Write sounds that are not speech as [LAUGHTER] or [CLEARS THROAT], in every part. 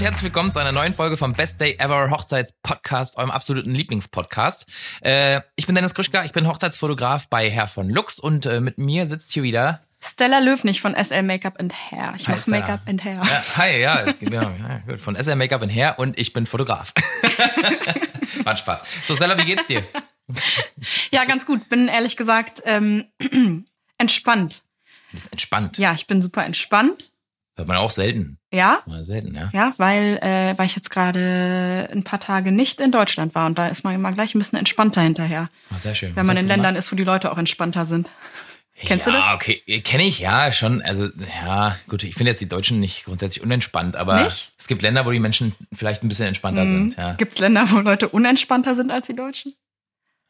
und herzlich willkommen zu einer neuen Folge vom Best Day Ever Hochzeitspodcast, eurem absoluten Lieblingspodcast. Äh, ich bin Dennis Krischka, ich bin Hochzeitsfotograf bei Herr von Lux und äh, mit mir sitzt hier wieder Stella Löwnig von SL Make-up and Hair. Ich mache Make-up and Hair. Ja, hi, ja, ja, [LAUGHS] ja, gut. von SL Make-up and Hair und ich bin Fotograf. [LAUGHS] War Spaß. So Stella, wie geht's dir? [LAUGHS] ja, ganz gut. Bin ehrlich gesagt ähm, [CLEARS THROAT] entspannt. Du bist entspannt. Ja, ich bin super entspannt. Hört man auch selten. Ja? Mal selten, ja. Ja, weil, äh, weil ich jetzt gerade ein paar Tage nicht in Deutschland war und da ist man immer gleich ein bisschen entspannter hinterher. Ah, sehr schön. Wenn Was man in Ländern gemacht? ist, wo die Leute auch entspannter sind. Kennst ja, du das? okay, kenne ich ja schon. Also ja, gut, ich finde jetzt die Deutschen nicht grundsätzlich unentspannt, aber Nicht? es gibt Länder, wo die Menschen vielleicht ein bisschen entspannter sind. Ja. Gibt es Länder, wo Leute unentspannter sind als die Deutschen?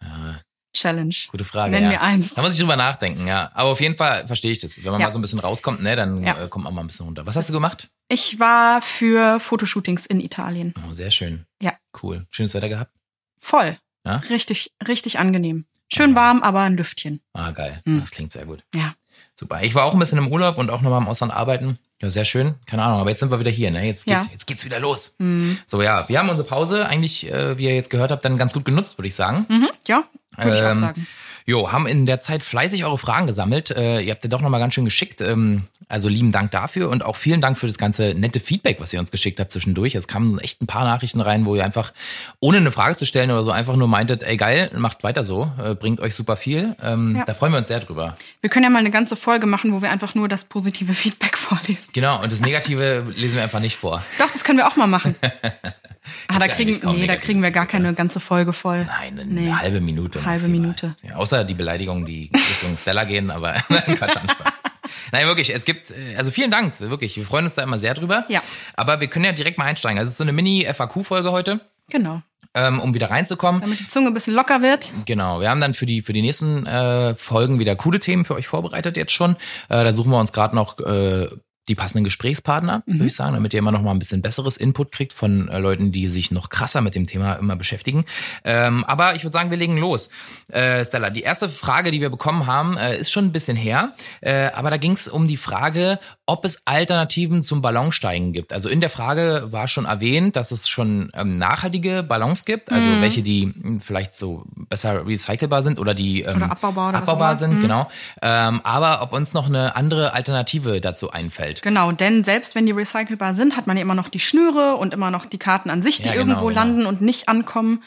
ja, Challenge. gute Frage. Nenn ja. mir eins. Da muss ich drüber nachdenken, ja. Aber auf jeden Fall verstehe ich das. Wenn man Ja. mal so ein bisschen rauskommt, ne, dann Ja. äh, kommt man mal ein bisschen runter. Was hast du gemacht? Ich war für Fotoshootings in Italien. Oh, sehr schön. Ja. Cool. Schönes Wetter gehabt? Voll. Ja? Richtig, richtig angenehm. Schön warm, aber ein Lüftchen. Ah, geil. Hm. Das klingt sehr gut. Ja. Super. Ich war auch ein bisschen im Urlaub und auch nochmal im Ausland arbeiten. Ja, sehr schön. Keine Ahnung, aber jetzt sind wir wieder hier, ne? Jetzt, geht, Ja. jetzt geht's wieder los. Mhm. So, ja, wir haben unsere Pause eigentlich, äh, wie ihr jetzt gehört habt, dann ganz gut genutzt, würde ich sagen. Mhm. Ja, würde ich auch Ähm, sagen. Jo, haben in der Zeit fleißig eure Fragen gesammelt. Äh, ihr habt ja doch nochmal ganz schön geschickt. Ähm, also lieben Dank dafür und auch vielen Dank für das ganze nette Feedback, was ihr uns geschickt habt zwischendurch. Es kamen echt ein paar Nachrichten rein, wo ihr einfach, ohne eine Frage zu stellen oder so, einfach nur meintet, ey geil, macht weiter so, äh, bringt euch super viel. Ähm, Ja. Da freuen wir uns sehr drüber. Wir können ja mal eine ganze Folge machen, wo wir einfach nur das positive Feedback [LAUGHS] vorlesen. Genau, und das Negative lesen wir einfach nicht vor. Doch, das können wir auch mal machen. [LAUGHS] ah, da kriegen, nee, da kriegen wir gar keine ganze Folge voll. Nein, eine Nee. halbe Minute. Halbe maximal. Minute. Ja, außer die Beleidigungen, die Richtung Stella gehen, aber [LAUGHS] nein, Quatsch, Spaß. [LAUGHS] Nein, wirklich, es gibt, äh, also vielen Dank, wirklich, wir freuen uns da immer sehr drüber. Ja. Aber wir können ja direkt mal einsteigen. Also es ist so eine Mini-FAQ-Folge heute, Genau. ähm, um wieder reinzukommen. Damit die Zunge ein bisschen locker wird. Genau, wir haben dann für die für die nächsten äh, Folgen wieder coole Themen für euch vorbereitet jetzt schon. Äh, da suchen wir uns gerade noch äh, die passenden Gesprächspartner, würde ich sagen, damit ihr immer noch mal ein bisschen besseres Input kriegt von äh, Leuten, die sich noch krasser mit dem Thema immer beschäftigen. Ähm, aber ich würde sagen, wir legen los. Äh, Stella, die erste Frage, die wir bekommen haben, äh, ist schon ein bisschen her, äh, aber da ging es um die Frage, ob es Alternativen zum Ballonsteigen gibt. Also in der Frage war schon erwähnt, dass es schon ähm, nachhaltige Ballons gibt, also Mhm. welche, die mh, vielleicht so besser recycelbar sind oder die ähm, Oder abbaubar oder abbaubar sind, Mhm. genau. Ähm, aber ob uns noch eine andere Alternative dazu einfällt. Genau, denn selbst wenn die recycelbar sind, hat man ja immer noch die Schnüre und immer noch die Karten an sich, die Ja, genau, irgendwo genau. landen und nicht ankommen.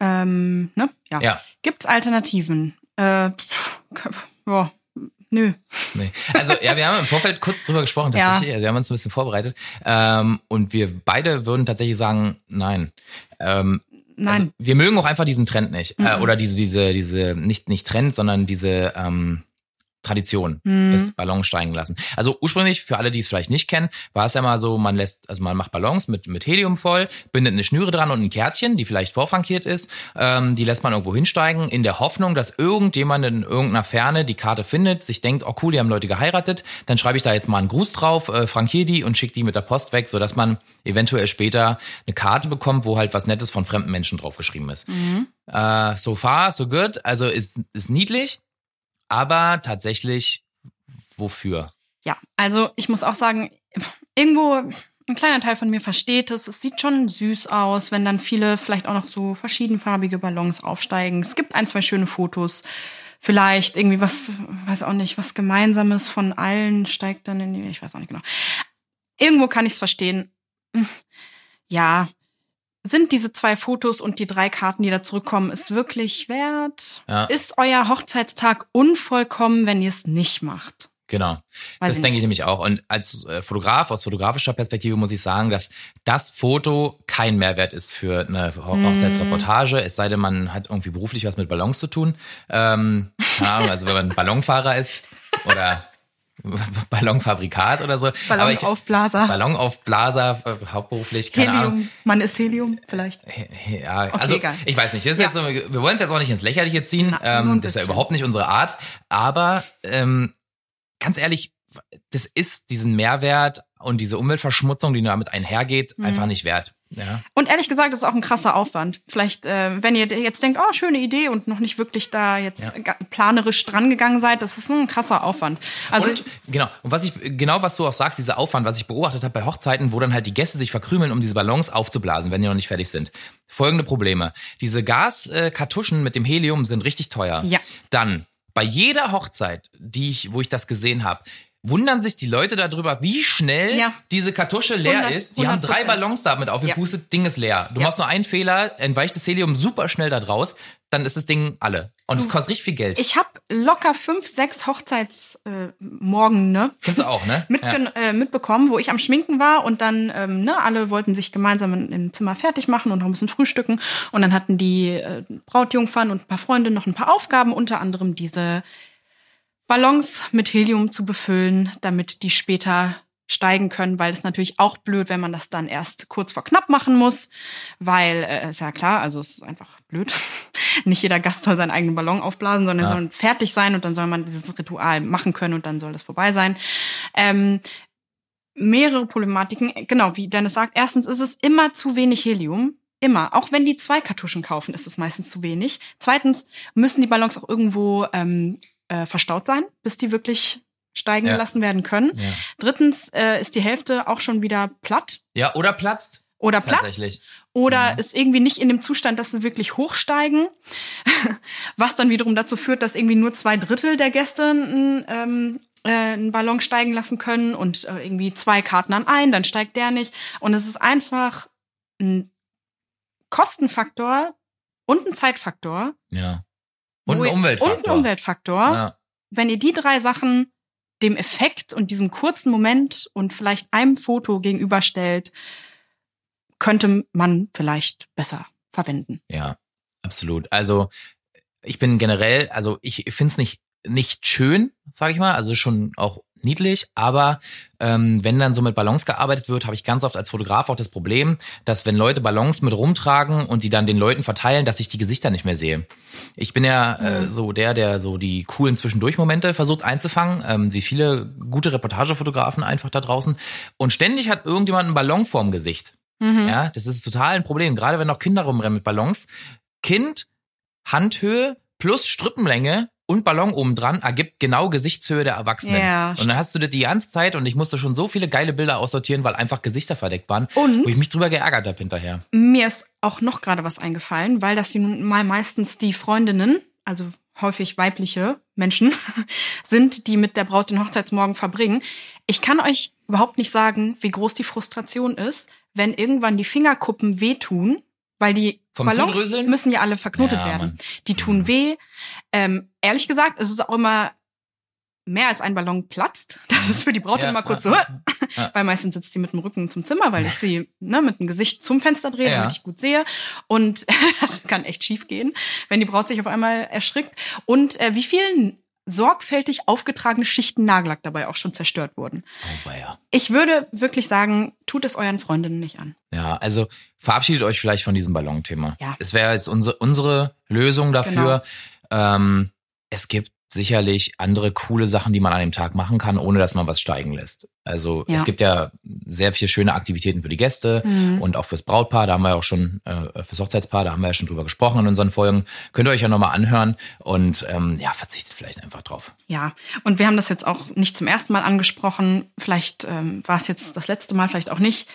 Ähm, ne? Ja. Ja. Gibt's Alternativen? Äh, pff, ja, nö. Nee. Also ja, wir haben im Vorfeld kurz drüber gesprochen Ja. tatsächlich. Also, wir haben uns ein bisschen vorbereitet. Ähm, und wir beide würden tatsächlich sagen, nein. Ähm, Nein. Mhm. Also, wir mögen auch einfach diesen Trend nicht. Äh, oder diese, diese, diese, nicht, nicht Trend, sondern diese ähm, Tradition Mhm. des Ballons steigen lassen. Also ursprünglich, für alle, die es vielleicht nicht kennen, war es ja mal so, man lässt, also man macht Ballons mit, mit Helium voll, bindet eine Schnüre dran und ein Kärtchen, die vielleicht vorfrankiert ist, ähm, die lässt man irgendwo hinsteigen, in der Hoffnung, dass irgendjemand in irgendeiner Ferne die Karte findet, sich denkt, oh cool, die haben Leute geheiratet, dann schreibe ich da jetzt mal einen Gruß drauf, äh, frankiere die und schicke die mit der Post weg, sodass man eventuell später eine Karte bekommt, wo halt was Nettes von fremden Menschen draufgeschrieben ist. Äh, so far, so good, also ist, ist niedlich, aber tatsächlich wofür? Ja, also ich muss auch sagen, irgendwo ein kleiner Teil von mir versteht es. Es sieht schon süß aus, wenn dann viele vielleicht auch noch so verschiedenfarbige Ballons aufsteigen. Es gibt ein, zwei schöne Fotos. Vielleicht irgendwie was, weiß auch nicht, was Gemeinsames von allen steigt dann in die, ich weiß auch nicht genau. Irgendwo kann ich es verstehen. Hm, Ja, sind diese zwei Fotos und die drei Karten, die da zurückkommen, ist wirklich wert? Ja. Ist euer Hochzeitstag unvollkommen, wenn ihr es nicht macht? Genau. Weiß das ich denke ich nämlich auch. Und als äh, Fotograf, aus fotografischer Perspektive muss ich sagen, dass das Foto kein Mehrwert ist für eine Mhm. Hochzeitsreportage, es sei denn, man hat irgendwie beruflich was mit Ballons zu tun. Ähm, also wenn man Ballonfahrer ist oder [LAUGHS] Ballonfabrikat oder so. Ballonaufblaser. Ballonaufblaser, äh, hauptberuflich, keine Ahnung. Helium. Man ist Helium, vielleicht. Ja, also egal. ich weiß nicht. Das ist Ja. jetzt so, wir wollen es jetzt auch nicht ins Lächerliche ziehen. Na, ähm, das ist ja überhaupt nicht unsere Art. Aber ähm, ganz ehrlich, das ist diesen Mehrwert und diese Umweltverschmutzung, die damit einhergeht, Mhm. einfach nicht wert. Ja. Und ehrlich gesagt, das ist auch ein krasser Aufwand. Vielleicht, äh, wenn ihr jetzt denkt, oh, schöne Idee und noch nicht wirklich da jetzt Ja. planerisch dran gegangen seid, das ist ein krasser Aufwand. Also und, genau. Und was ich, genau was du auch sagst, dieser Aufwand, was ich beobachtet habe bei Hochzeiten, wo dann halt die Gäste sich verkrümeln, um diese Ballons aufzublasen, wenn die noch nicht fertig sind. Folgende Probleme. Diese Gaskartuschen mit dem Helium sind richtig teuer. Ja. Dann, bei jeder Hochzeit, die ich, wo ich das gesehen habe, wundern sich die Leute darüber, wie schnell Ja. diese Kartusche leer 100 ist. Die haben drei 100%. Ballons damit aufgepustet, Ding ist leer. Du Ja. machst nur einen Fehler, entweicht das Helium super schnell da draus, dann ist das Ding alle. Und es kostet richtig viel Geld. ich habe locker fünf, sechs Hochzeitsmorgen, äh, ne? Kennst du auch, ne? [LAUGHS] Mitgen äh, mitbekommen, wo ich am Schminken war und dann, ähm, ne, alle wollten sich gemeinsam in- im Zimmer fertig machen und noch ein bisschen frühstücken. Und dann hatten die äh, Brautjungfern und ein paar Freunde noch ein paar Aufgaben, unter anderem diese Ballons mit Helium zu befüllen, damit die später steigen können, weil es natürlich auch blöd, wenn man das dann erst kurz vor knapp machen muss, weil äh, ist ja klar, also es ist einfach blöd. [LAUGHS] Nicht jeder Gast soll seinen eigenen Ballon aufblasen, sondern soll fertig sein und dann soll man dieses Ritual machen können und dann soll das vorbei sein. Ähm, mehrere Problematiken, genau, wie Dennis sagt. Erstens ist es immer zu wenig Helium. Immer. Auch wenn die zwei Kartuschen kaufen, ist es meistens zu wenig. Zweitens müssen die Ballons auch irgendwo ähm, äh, verstaut sein, bis die wirklich steigen Ja. gelassen werden können. Ja. Drittens äh, ist die Hälfte auch schon wieder platt Ja, oder platzt. oder platzt oder ist irgendwie nicht in dem Zustand, dass sie wirklich hochsteigen, [LAUGHS] was dann wiederum dazu führt, dass irgendwie nur zwei Drittel der Gäste einen, ähm, äh, einen Ballon steigen lassen können und äh, irgendwie zwei Karten an ein, dann steigt der nicht. Und es ist einfach ein Kostenfaktor und ein Zeitfaktor. Ja. Und ein Umweltfaktor. Und ein Umweltfaktor. Ja. Wenn ihr die drei Sachen dem Effekt und diesem kurzen Moment und vielleicht einem Foto gegenüberstellt, könnte man vielleicht besser verwenden. Ja, absolut. Also ich bin generell, also ich finde es nicht nicht schön, sage ich mal, also schon auch niedlich, aber ähm, wenn dann so mit Ballons gearbeitet wird, habe ich ganz oft als Fotograf auch das Problem, dass wenn Leute Ballons mit rumtragen und die dann den Leuten verteilen, dass ich die Gesichter nicht mehr sehe. Ich bin ja äh, so der, der so die coolen Zwischendurchmomente versucht einzufangen, ähm, wie viele gute Reportagefotografen einfach da draußen. Und ständig hat irgendjemand einen Ballon vorm Gesicht. Ja, das ist total ein Problem. Gerade wenn noch Kinder rumrennen mit Ballons. Kind, Handhöhe plus Strippenlänge und Ballon oben dran ergibt genau Gesichtshöhe der Erwachsenen. Ja, und dann hast du das die ganze Zeit und ich musste schon so viele geile Bilder aussortieren, weil einfach Gesichter verdeckt waren, Und? wo ich mich drüber geärgert habe hinterher. Mir ist auch noch gerade was eingefallen, weil das die nun mal meistens die Freundinnen, also häufig weibliche Menschen, [LAUGHS] sind, die mit der Braut den Hochzeitsmorgen verbringen. Ich kann euch überhaupt nicht sagen, wie groß die Frustration ist, wenn irgendwann die Fingerkuppen wehtun, weil die Vom Ballons Zudröseln? müssen ja alle verknotet Ja, werden. Mann. Die tun weh. Ähm, ehrlich gesagt, es ist auch immer mehr als ein Ballon platzt. Das ist für die Braut Ja, immer kurz so, [LAUGHS] weil meistens sitzt sie mit dem Rücken zum Zimmer, weil ich sie ne, mit dem Gesicht zum Fenster drehe, Ja. damit ich gut sehe. Und [LAUGHS] das kann echt schief gehen, wenn die Braut sich auf einmal erschrickt. Und äh, wie viel sorgfältig aufgetragene Schichten Nagellack dabei auch schon zerstört wurden. Oh, weia. Ich würde wirklich sagen, tut es euren Freundinnen nicht an. Ja, also verabschiedet euch vielleicht von diesem Ballonthema. Ja. Es wäre jetzt unsere, unsere Lösung dafür. Ähm, es gibt sicherlich andere coole Sachen, die man an dem Tag machen kann, ohne dass man was steigen lässt. Also Ja. es gibt ja sehr viele schöne Aktivitäten für die Gäste Mhm. und auch fürs Brautpaar. Da haben wir ja auch schon, äh, fürs Hochzeitspaar, da haben wir ja schon drüber gesprochen in unseren Folgen. Könnt ihr euch ja nochmal anhören und ähm, ja, verzichtet vielleicht einfach drauf. Ja, und wir haben das jetzt auch nicht zum ersten Mal angesprochen. Vielleicht ähm, war es jetzt das letzte Mal, vielleicht auch nicht.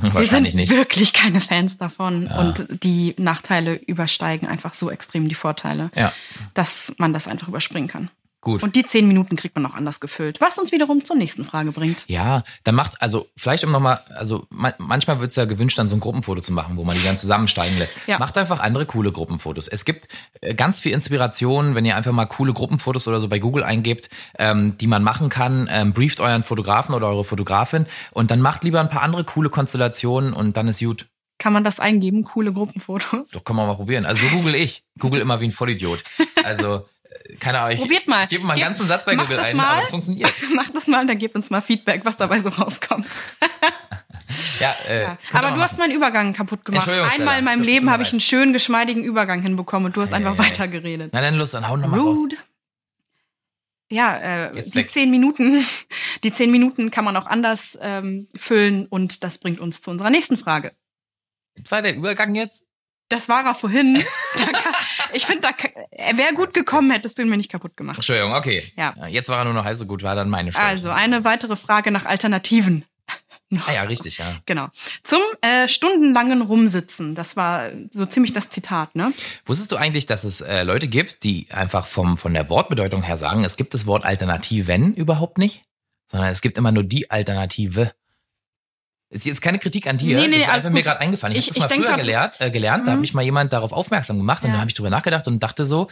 Wir Wahrscheinlich sind nicht. wirklich keine Fans davon und die Nachteile übersteigen einfach so extrem die Vorteile, Ja. dass man das einfach überspringen kann. Gut. Und die zehn Minuten kriegt man auch anders gefüllt, was uns wiederum zur nächsten Frage bringt. Ja, dann macht, also vielleicht um nochmal, also man, manchmal wird es ja gewünscht, dann so ein Gruppenfoto zu machen, wo man die dann zusammensteigen lässt. Ja. Macht einfach andere coole Gruppenfotos. Es gibt äh, ganz viel Inspiration, wenn ihr einfach mal coole Gruppenfotos oder so bei Google eingebt, ähm, die man machen kann. Ähm, brieft euren Fotografen oder eure Fotografin und dann macht lieber ein paar andere coole Konstellationen und dann ist gut. Kann man das eingeben? Coole Gruppenfotos? Doch kann man mal probieren. Also so google ich. Google immer wie ein Vollidiot. Also, keine Ahnung. Ich, Probiert mal. Ich gebe mal einen Ge- ganzen Satz bei Google das ein, mal. aber es funktioniert. [LAUGHS] Macht das mal, dann gebt uns mal Feedback, was dabei so rauskommt. [LAUGHS] Ja, äh, Ja. Aber du hast meinen Übergang kaputt gemacht. Einmal in meinem Leben habe ich einen schönen, geschmeidigen Übergang hinbekommen und du hast einfach ja, ja. weitergeredet. Na dann los, dann hau noch mal raus. Ja, äh, Jetzt die weg. zehn Minuten, [LAUGHS] die zehn Minuten kann man auch anders ähm, füllen und das bringt uns zu unserer nächsten Frage. war der Übergang jetzt? Das war er vorhin. [LAUGHS] ich finde, er wäre gut gekommen, hättest du ihn mir nicht kaputt gemacht. Entschuldigung, okay. Ja. Jetzt war er nur noch halb so gut, war dann meine Schuld. Also, eine weitere Frage nach Alternativen. [LAUGHS] Ah ja, richtig, ja. Genau. Zum äh, stundenlangen Rumsitzen. Das war so ziemlich das Zitat, ne? Wusstest du eigentlich, dass es äh, Leute gibt, die einfach vom, von der Wortbedeutung her sagen, es gibt das Wort Alternativen überhaupt nicht, sondern es gibt immer nur die Alternative. Ist jetzt keine Kritik an dir. Nee, nee, das ist einfach mir gerade eingefallen. Ich, ich habe das mal früher gelernt, äh, gelernt. Mhm. da habe ich mal jemand darauf aufmerksam gemacht und ja. dann habe ich drüber nachgedacht und dachte so,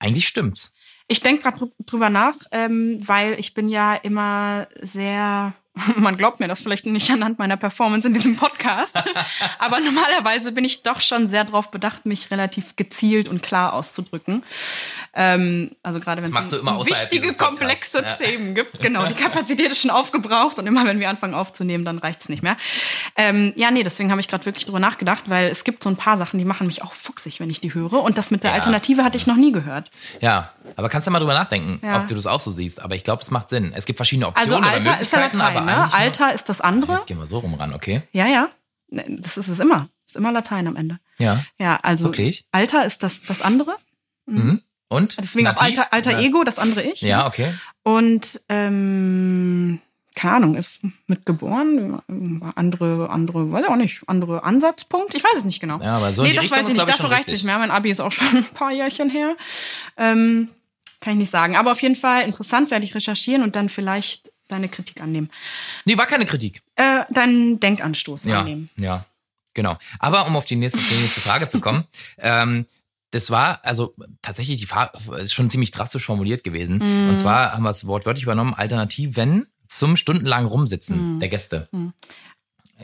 eigentlich stimmt's. Ich denke gerade drüber nach, ähm, weil ich bin ja immer sehr [LAUGHS] man glaubt mir das vielleicht nicht anhand meiner Performance in diesem Podcast. [LAUGHS] Aber normalerweise bin ich doch schon sehr darauf bedacht, mich relativ gezielt und klar auszudrücken. Ähm, also gerade wenn es um wichtige, komplexe ja. Themen gibt. [LAUGHS] Genau, die Kapazität ist schon aufgebraucht und immer wenn wir anfangen aufzunehmen, dann reicht es nicht mehr. Ähm, ja, nee, deswegen habe ich gerade wirklich drüber nachgedacht, weil es gibt so ein paar Sachen, die machen mich auch fuchsig, wenn ich die höre. Und das mit der ja. Alternative hatte ich noch nie gehört. Ja, aber kannst du mal drüber nachdenken, ja. ob du das auch so siehst. Aber ich glaube, es macht Sinn. Es gibt verschiedene also Optionen also Alter oder Möglichkeiten, Latein, ne? Alter ist das andere. Jetzt gehen wir so rum ran, okay? Ja, ja. Das ist es immer. Das ist immer Latein am Ende. Ja. Ja, also Wirklich? Alter ist das, das andere. Mhm. mhm. Und? Deswegen Nativ? auch Alter, Alter Ego, das andere Ich. Ja, okay. Und ähm, keine Ahnung, ist mit geboren, andere, andere, weiß ich auch nicht, andere Ansatzpunkt, ich weiß es nicht genau. Ja, aber so nee, das Richtung weiß ich nicht, dafür reicht es nicht mehr. Mein Abi ist auch schon [LAUGHS] ein paar Jährchen her. Ähm, kann ich nicht sagen. Aber auf jeden Fall interessant, werde ich recherchieren und dann vielleicht deine Kritik annehmen. Nee, war keine Kritik. Äh, deinen Denkanstoß ja, annehmen. Ja, genau. Aber um auf die nächste, die nächste Frage zu kommen, [LAUGHS] ähm, das war also tatsächlich die Frage ist schon ziemlich drastisch formuliert gewesen. Mm. Und zwar haben wir es wortwörtlich übernommen, Alternativen zum stundenlangen Rumsitzen mm. der Gäste. Mm.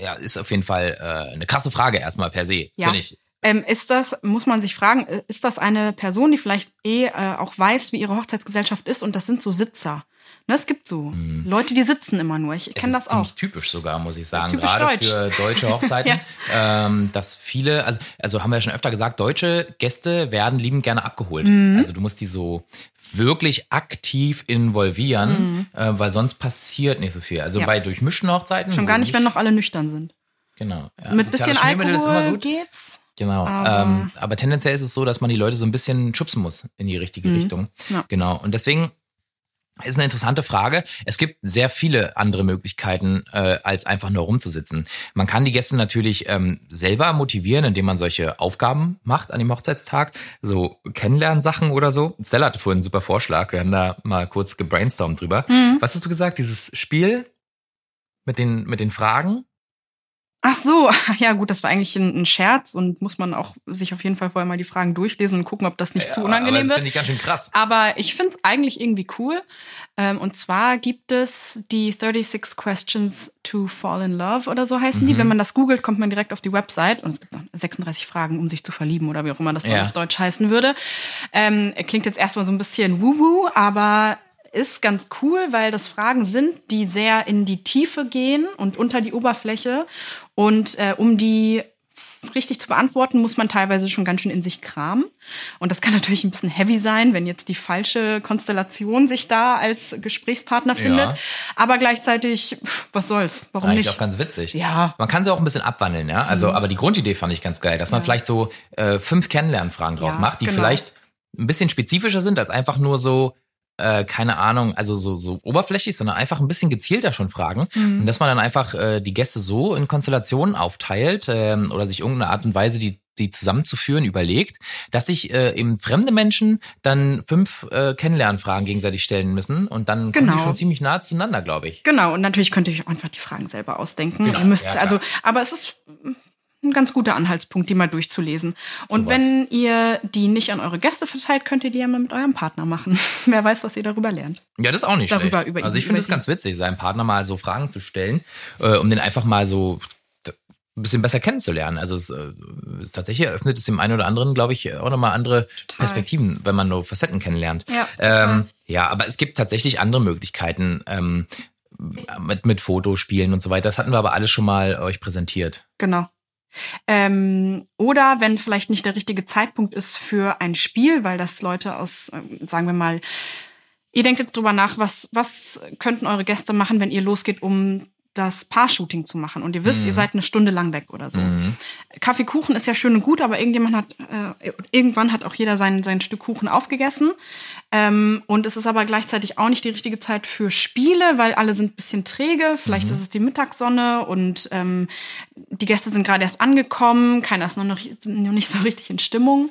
Ja, ist auf jeden Fall äh, eine krasse Frage erstmal per se, ja. finde ich. Ähm, ist das, muss man sich fragen, äh, ist das eine Person, die vielleicht eh äh, auch weiß, wie ihre Hochzeitsgesellschaft ist und das sind so Sitzer? Ne, es gibt so hm. Leute, die sitzen immer nur. Ich kenne das auch. typisch sogar, muss ich sagen, typisch gerade Deutsch. für deutsche [LAUGHS] Hochzeiten, ja. ähm, dass viele, also, also haben wir ja schon öfter gesagt, deutsche Gäste werden liebend gerne abgeholt. Mhm. Also du musst die so wirklich aktiv involvieren, mhm. äh, weil sonst passiert nicht so viel. Also ja. bei durchmischten Hochzeiten. Schon gar nicht, wenn noch alle nüchtern sind. Genau. Ja. Mit bisschen Alkohol geht's. Genau. Aber, ähm, aber tendenziell ist es so, dass man die Leute so ein bisschen schubsen muss in die richtige mhm. Richtung. Genau. Und deswegen ist eine interessante Frage. Es gibt sehr viele andere Möglichkeiten, äh, als einfach nur rumzusitzen. Man kann die Gäste natürlich ähm, selber motivieren, indem man solche Aufgaben macht an dem Hochzeitstag, so Kennenlernsachen oder so. Stella hatte vorhin einen super Vorschlag. Wir haben da mal kurz gebrainstormt drüber. Mhm. Was hast du gesagt? Dieses Spiel mit den, mit den Fragen? Ach so, [LAUGHS] ja gut, das war eigentlich ein, ein, Scherz und muss man auch sich auf jeden Fall vorher mal die Fragen durchlesen und gucken, ob das nicht ja, zu unangenehm aber das wird. finde ich ganz schön krass. Aber ich finde es eigentlich irgendwie cool. Ähm, und zwar gibt es die 36 Questions to Fall in Love oder so heißen mhm. die. Wenn man das googelt, kommt man direkt auf die Website und es gibt noch 36 Fragen, um sich zu verlieben oder wie auch immer das ja. auf Deutsch heißen würde. Ähm, klingt jetzt erstmal so ein bisschen wuhu, aber ist ganz cool, weil das Fragen sind, die sehr in die Tiefe gehen und unter die Oberfläche. Und äh, um die richtig zu beantworten, muss man teilweise schon ganz schön in sich kramen. Und das kann natürlich ein bisschen heavy sein, wenn jetzt die falsche Konstellation sich da als Gesprächspartner findet. Ja. Aber gleichzeitig, was soll's? Warum Eigentlich nicht? auch ganz witzig. Ja. Man kann sie auch ein bisschen abwandeln, ja. Also, mhm. aber die Grundidee fand ich ganz geil, dass man ja. vielleicht so äh, fünf Kennenlernfragen draus ja, macht, die genau. vielleicht ein bisschen spezifischer sind als einfach nur so, äh, keine Ahnung, also so, so oberflächlich, sondern einfach ein bisschen gezielter schon fragen. Mhm. Und dass man dann einfach äh, die Gäste so in Konstellationen aufteilt äh, oder sich irgendeine Art und Weise, die die zusammenzuführen, überlegt, dass sich äh, eben fremde Menschen dann fünf äh, Kennenlernfragen gegenseitig stellen müssen und dann genau. kommen die genau. schon ziemlich nah zueinander, glaube ich. Genau, und natürlich könnte ich einfach die Fragen selber ausdenken. Genau. Ihr müsst, ja, also, aber es ist ein ganz guter Anhaltspunkt, die mal durchzulesen. Und so wenn ihr die nicht an eure Gäste verteilt, könnt ihr die ja mal mit eurem Partner machen. [LAUGHS] Wer weiß, was ihr darüber lernt. Ja, das ist auch nicht darüber, schlecht. Über also ich finde es ganz witzig, seinem Partner mal so Fragen zu stellen, äh, um den einfach mal so ein bisschen besser kennenzulernen. Also es, äh, es tatsächlich eröffnet es dem einen oder anderen, glaube ich, auch nochmal andere total. Perspektiven, wenn man nur Facetten kennenlernt. Ja, ähm, ja, aber es gibt tatsächlich andere Möglichkeiten. Ähm, mit, mit Fotospielen und so weiter. Das hatten wir aber alles schon mal euch präsentiert. Genau. Ähm, oder wenn vielleicht nicht der richtige Zeitpunkt ist für ein Spiel, weil das Leute aus, äh, sagen wir mal, ihr denkt jetzt drüber nach, was, was könnten eure Gäste machen, wenn ihr losgeht, um das Paar-Shooting zu machen. Und ihr wisst, ihr seid eine Stunde lang weg oder so. Kaffeekuchen ist ja schön und gut, aber irgendjemand hat, äh, irgendwann hat auch jeder sein, sein Stück Kuchen aufgegessen. Ähm, und es ist aber gleichzeitig auch nicht die richtige Zeit für Spiele, weil alle sind ein bisschen träge. Vielleicht ist es die Mittagssonne und ähm, die Gäste sind gerade erst angekommen. Keiner ist noch, noch nicht so richtig in Stimmung.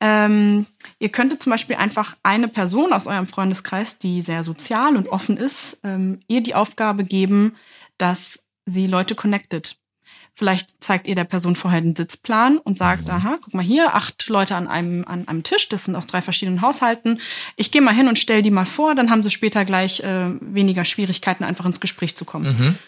Ähm, ihr könntet zum Beispiel einfach eine Person aus eurem Freundeskreis, die sehr sozial und offen ist, ähm, ihr die Aufgabe geben, dass sie Leute connectet. Vielleicht zeigt ihr der Person vorher den Sitzplan und sagt, aha, guck mal hier, acht Leute an einem, an einem Tisch, das sind aus drei verschiedenen Haushalten. Ich gehe mal hin und stell die mal vor, dann haben sie später gleich äh, weniger Schwierigkeiten, einfach ins Gespräch zu kommen.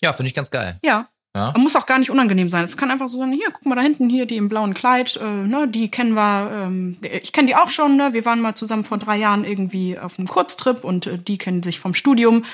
Ja, finde ich ganz geil. Ja. Ja. Muss auch gar nicht unangenehm sein. Es kann einfach so sein, hier, guck mal da hinten, hier, die im blauen Kleid, äh, ne, die kennen wir, ähm, ich kenne die auch schon, ne? Wir waren mal zusammen vor drei Jahren irgendwie auf einem Kurztrip und äh, die kennen sich vom Studium.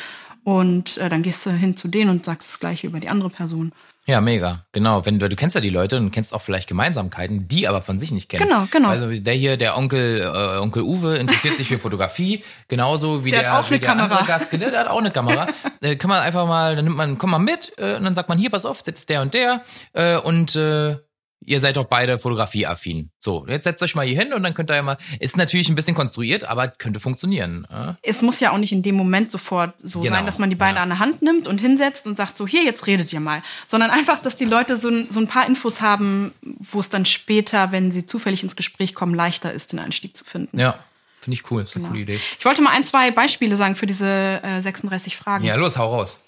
Und äh, dann gehst du hin zu denen und sagst das gleiche über die andere Person. Ja, mega. Genau. Wenn du, du kennst ja die Leute und kennst auch vielleicht Gemeinsamkeiten, die aber von sich nicht kennen. Genau, genau. Also der hier, der Onkel, äh, Onkel Uwe interessiert sich für Fotografie, [LAUGHS] genauso wie Der der, hat auch wie eine der Kamera. andere Gast, der, der hat auch eine Kamera. [LAUGHS] äh, kann man einfach mal, dann nimmt man, komm mal mit, äh, und dann sagt man, hier, pass auf, das ist der und der, äh, und äh, ihr seid doch beide fotografieaffin. So, jetzt setzt euch mal hier hin und dann könnt ihr ja mal, ist natürlich ein bisschen konstruiert, aber könnte funktionieren. Äh? Es muss ja auch nicht in dem Moment sofort so Genau, sein, dass man die beide ja. an der Hand nimmt und hinsetzt und sagt so, hier, jetzt redet ihr mal. Sondern einfach, dass die Leute so, ein- so ein paar Infos haben, wo es dann später, wenn sie zufällig ins Gespräch kommen, leichter ist, den Einstieg zu finden. Ja, finde ich cool, ist eine Genau. coole Idee. Ich wollte mal ein, zwei Beispiele sagen für diese äh, 36 Fragen. Ja, los, hau raus.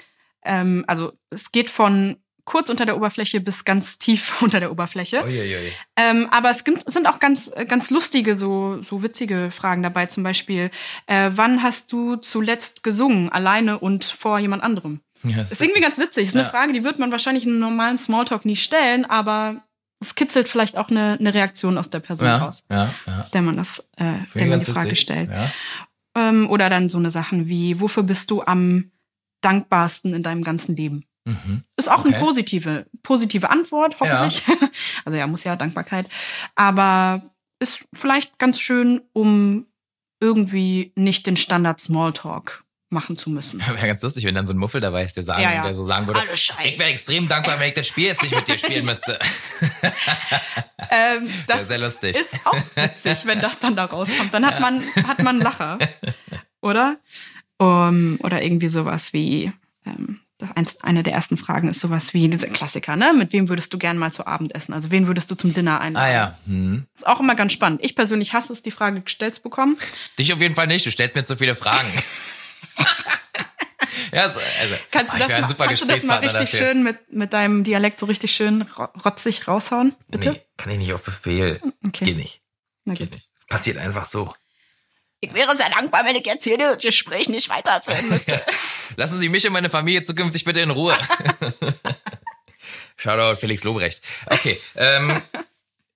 Ähm, also es geht von kurz unter der Oberfläche bis ganz tief [LAUGHS] unter der Oberfläche. Uiuiui. Ähm, aber es gibt, sind auch ganz, ganz lustige, so, so witzige Fragen dabei. Zum Beispiel, äh, wann hast du zuletzt gesungen, alleine und vor jemand anderem? Ja, Das ist irgendwie ganz witzig. Das ist eine Ja. Frage, die wird man wahrscheinlich in einem normalen Smalltalk nie stellen, aber es kitzelt vielleicht auch eine, eine Reaktion aus der Person ja, raus, ja, ja. der man das, äh, der man die Frage witzig. stellt. Ähm, oder dann so eine Sachen wie, wofür bist du am dankbarsten in deinem ganzen Leben? Mhm. Ist auch Okay. eine positive, positive Antwort, hoffentlich. [LAUGHS] Also ja, muss ja Dankbarkeit. Aber ist vielleicht ganz schön, um irgendwie nicht den Standard Smalltalk machen zu müssen. Wäre ganz lustig, wenn dann so ein Muffel dabei ist, der, sagen, Ja, ja. der so sagen würde, ich wäre extrem dankbar, wenn ich das Spiel jetzt nicht mit dir spielen müsste. [LAUGHS] Ähm, Das sehr lustig. ist auch witzig, wenn das dann da rauskommt. Dann hat man, hat man Lacher. Oder? Um, oder irgendwie sowas wie, ähm, eine der ersten Fragen ist sowas wie, dieser Klassiker, ne? Mit wem würdest du gern mal zu Abend essen? Also wen würdest du zum Dinner einladen? ah ja. Hm. Ist auch immer ganz spannend. Ich persönlich hasse es, die Frage gestellt zu bekommen. Dich auf jeden Fall nicht, du stellst mir zu viele Fragen. [LAUGHS] ja, so, also, Kannst ah, du ich das, mal, kannst du das mal richtig dafür. schön mit, mit deinem Dialekt so richtig schön ro- rotzig raushauen? Bitte? Nee, kann ich nicht auf Befehl. Okay. Geht nicht. Na Geht nicht. Passiert einfach so. Ich wäre sehr dankbar, wenn ich jetzt hier das Gespräch nicht weiterführen [LAUGHS] müsste. Lassen Sie mich und meine Familie zukünftig bitte in Ruhe. [LAUGHS] Shoutout Felix Lobrecht. Okay. Ähm,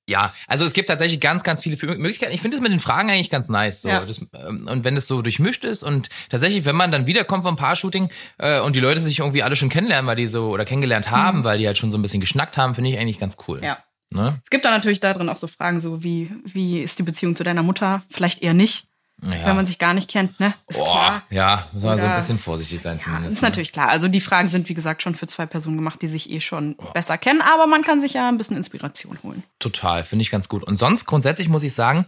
ja, also es gibt tatsächlich ganz, ganz viele Möglichkeiten. Ich finde es mit den Fragen eigentlich ganz nice. So. Ja. Das, ähm, und wenn es so durchmischt ist und tatsächlich, wenn man dann wiederkommt vom Paar-Shooting äh, und die Leute sich irgendwie alle schon kennenlernen, weil die so oder kennengelernt haben, weil die halt schon so ein bisschen geschnackt haben, finde ich eigentlich ganz cool. Mhm. ja. Ne? Es gibt da natürlich da drin auch so Fragen, so wie, wie ist die Beziehung zu deiner Mutter? Vielleicht eher nicht, Ja. wenn man sich gar nicht kennt, ne? Ist Boah, klar. ja, muss man so ein bisschen vorsichtig sein Ja, zumindest. ist ne? natürlich klar. Also die Fragen sind, wie gesagt, schon für zwei Personen gemacht, die sich eh schon besser kennen, aber man kann sich ja ein bisschen Inspiration holen. Total, finde ich ganz gut. Und sonst grundsätzlich muss ich sagen,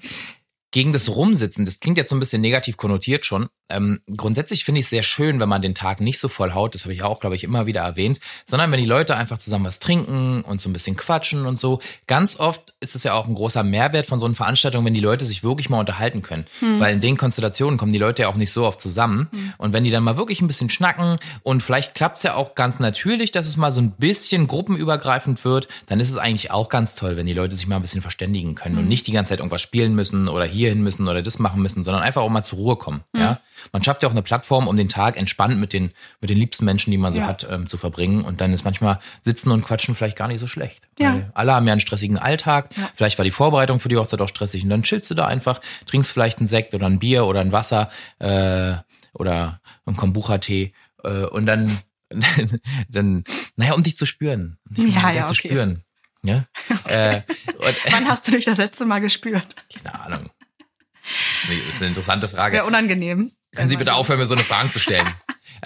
gegen das Rumsitzen, das klingt jetzt so ein bisschen negativ konnotiert schon. Ähm, grundsätzlich finde ich es sehr schön, wenn man den Tag nicht so voll haut, das habe ich auch, glaube ich, immer wieder erwähnt, sondern wenn die Leute einfach zusammen was trinken und so ein bisschen quatschen und so. Ganz oft ist es ja auch ein großer Mehrwert von so einer Veranstaltung, wenn die Leute sich wirklich mal unterhalten können. Weil in den Konstellationen kommen die Leute ja auch nicht so oft zusammen. Und wenn die dann mal wirklich ein bisschen schnacken und vielleicht klappt es ja auch ganz natürlich, dass es mal so ein bisschen gruppenübergreifend wird, dann ist es eigentlich auch ganz toll, wenn die Leute sich mal ein bisschen verständigen können und nicht die ganze Zeit irgendwas spielen müssen oder hierhin müssen oder das machen müssen, sondern einfach auch mal zur Ruhe kommen. Ja, man schafft ja auch eine Plattform, um den Tag entspannt mit den mit den liebsten Menschen, die man so Ja. hat, ähm, zu verbringen. Und dann ist manchmal Sitzen und Quatschen vielleicht gar nicht so schlecht. Ja. Weil alle haben ja einen stressigen Alltag. Vielleicht war die Vorbereitung für die Hochzeit auch stressig und dann chillst du da einfach, trinkst vielleicht einen Sekt oder ein Bier oder ein Wasser äh, oder einen Kombucha-Tee äh, und dann, [LAUGHS] dann, naja, um dich zu spüren. Um dich Ja, ja, zu okay. spüren. Ja? Äh, und, [LAUGHS] Wann hast du dich das letzte Mal gespürt? keine Ahnung. Das ist eine, interessante Frage. Wäre unangenehm. Können Sie bitte aufhören, mir so eine Fragen zu stellen? [LAUGHS]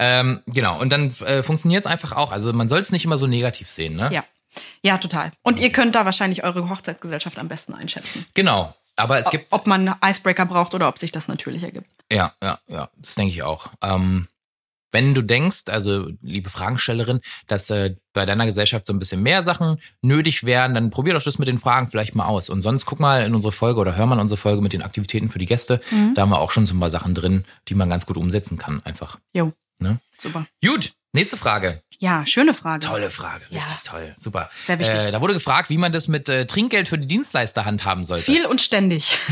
Ähm, genau, und dann äh, funktioniert es einfach auch. Also man soll es nicht immer so negativ sehen, ne? Ja. Ja, total. Und ihr könnt da wahrscheinlich eure Hochzeitsgesellschaft am besten einschätzen. Genau. Aber es gibt. Ob man Icebreaker braucht oder ob sich das natürlich ergibt. Ja, ja, ja, das denke ich auch. Ähm, wenn du denkst, also liebe Fragenstellerin, dass äh, bei deiner Gesellschaft so ein bisschen mehr Sachen nötig wären, dann probier doch das mit den Fragen vielleicht mal aus. Und sonst guck mal in unsere Folge oder hör mal in unsere Folge mit den Aktivitäten für die Gäste. Mhm. Da haben wir auch schon so ein paar Sachen drin, die man ganz gut umsetzen kann, einfach. Jo. Ne? Super. Gut, nächste Frage. Ja, schöne Frage. Tolle Frage, richtig Ja. toll, super. Sehr wichtig. Äh, da wurde gefragt, wie man das mit äh, Trinkgeld für die Dienstleister handhaben sollte. Viel und ständig. [LAUGHS]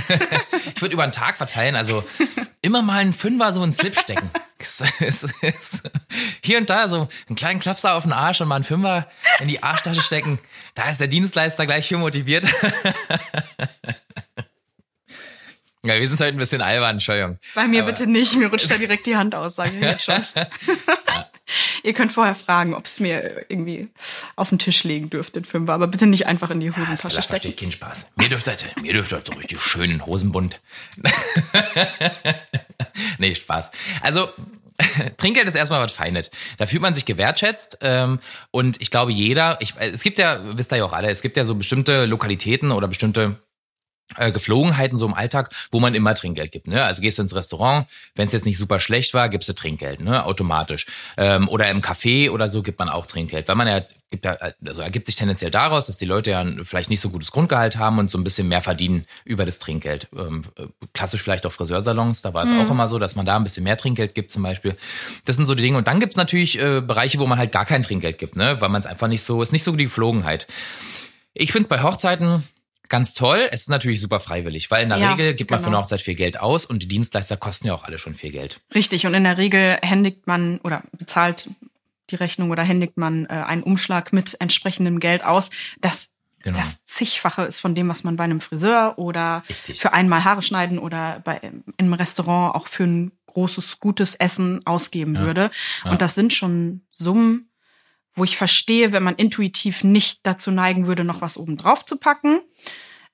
Ich würde über den Tag verteilen, also [LAUGHS] immer mal einen Fünfer so in den Slip stecken. [LAUGHS] Hier und da so einen kleinen Klapser auf den Arsch und mal einen Fünfer in die Arschtasche stecken. Da ist der Dienstleister gleich viel motiviert. [LAUGHS] Ja, wir sind heute ein bisschen albern, Entschuldigung. Bei mir Aber- bitte nicht. Mir rutscht da direkt die Hand aus, sage ich jetzt schon. [LAUGHS] [LAUGHS] Ihr könnt vorher fragen, ob es mir irgendwie auf den Tisch legen dürft, den Fünfer, aber bitte nicht einfach in die Hosentasche Das stecken. versteht keinen Spaß. Mir dürfte das, mir dürfte das so richtig schönen Hosenbund. [LAUGHS] nee, Spaß. Also, [LAUGHS] Trinkgeld ist erstmal was Feines. Da fühlt man sich gewertschätzt. Ähm, und ich glaube, jeder, ich, es gibt ja, wisst ihr ja auch alle, es gibt ja so bestimmte Lokalitäten oder bestimmte äh, Geflogenheiten so im Alltag, wo man immer Trinkgeld gibt. Ne? Also gehst du ins Restaurant, wenn es jetzt nicht super schlecht war, gibst du Trinkgeld, ne? automatisch. Ähm, oder im Café oder so gibt man auch Trinkgeld, weil man ja gibt ja, also ergibt sich tendenziell daraus, dass die Leute ja vielleicht nicht so gutes Grundgehalt haben und so ein bisschen mehr verdienen über das Trinkgeld. Ähm, äh, klassisch vielleicht auch Friseursalons, da war es auch immer so, dass man da ein bisschen mehr Trinkgeld gibt zum Beispiel. Das sind so die Dinge. Und dann gibt's natürlich äh, Bereiche, wo man halt gar kein Trinkgeld gibt, ne? weil man es einfach nicht so, ist nicht so die Geflogenheit. Ich finde es bei Hochzeiten ganz toll. Es ist natürlich super freiwillig, weil in der Ja, Regel gibt man für genau. eine Hochzeit viel Geld aus und die Dienstleister kosten ja auch alle schon viel Geld. Richtig, und in der Regel händigt man oder bezahlt die Rechnung oder händigt man äh, einen Umschlag mit entsprechendem Geld aus, das Genau. das zigfache ist von dem, was man bei einem Friseur oder Richtig. für einmal Haare schneiden oder bei im Restaurant auch für ein großes, gutes Essen ausgeben würde. Und das sind schon Summen, wo ich verstehe, wenn man intuitiv nicht dazu neigen würde, noch was oben drauf zu packen.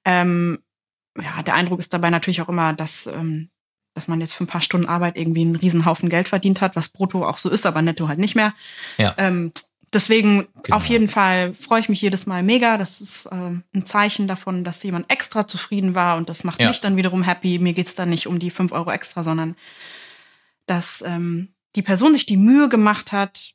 Ähm, ja, der Eindruck ist dabei natürlich auch immer, dass, ähm, dass man jetzt für ein paar Stunden Arbeit irgendwie einen Riesenhaufen Geld verdient hat, was brutto auch so ist, aber netto halt nicht mehr. Ja. Ähm, deswegen Genau. auf jeden Fall freue ich mich jedes Mal mega. Das ist ähm, ein Zeichen davon, dass jemand extra zufrieden war und das macht Ja. mich dann wiederum happy. Mir geht's dann nicht um die fünf Euro extra, sondern dass ähm, die Person sich die Mühe gemacht hat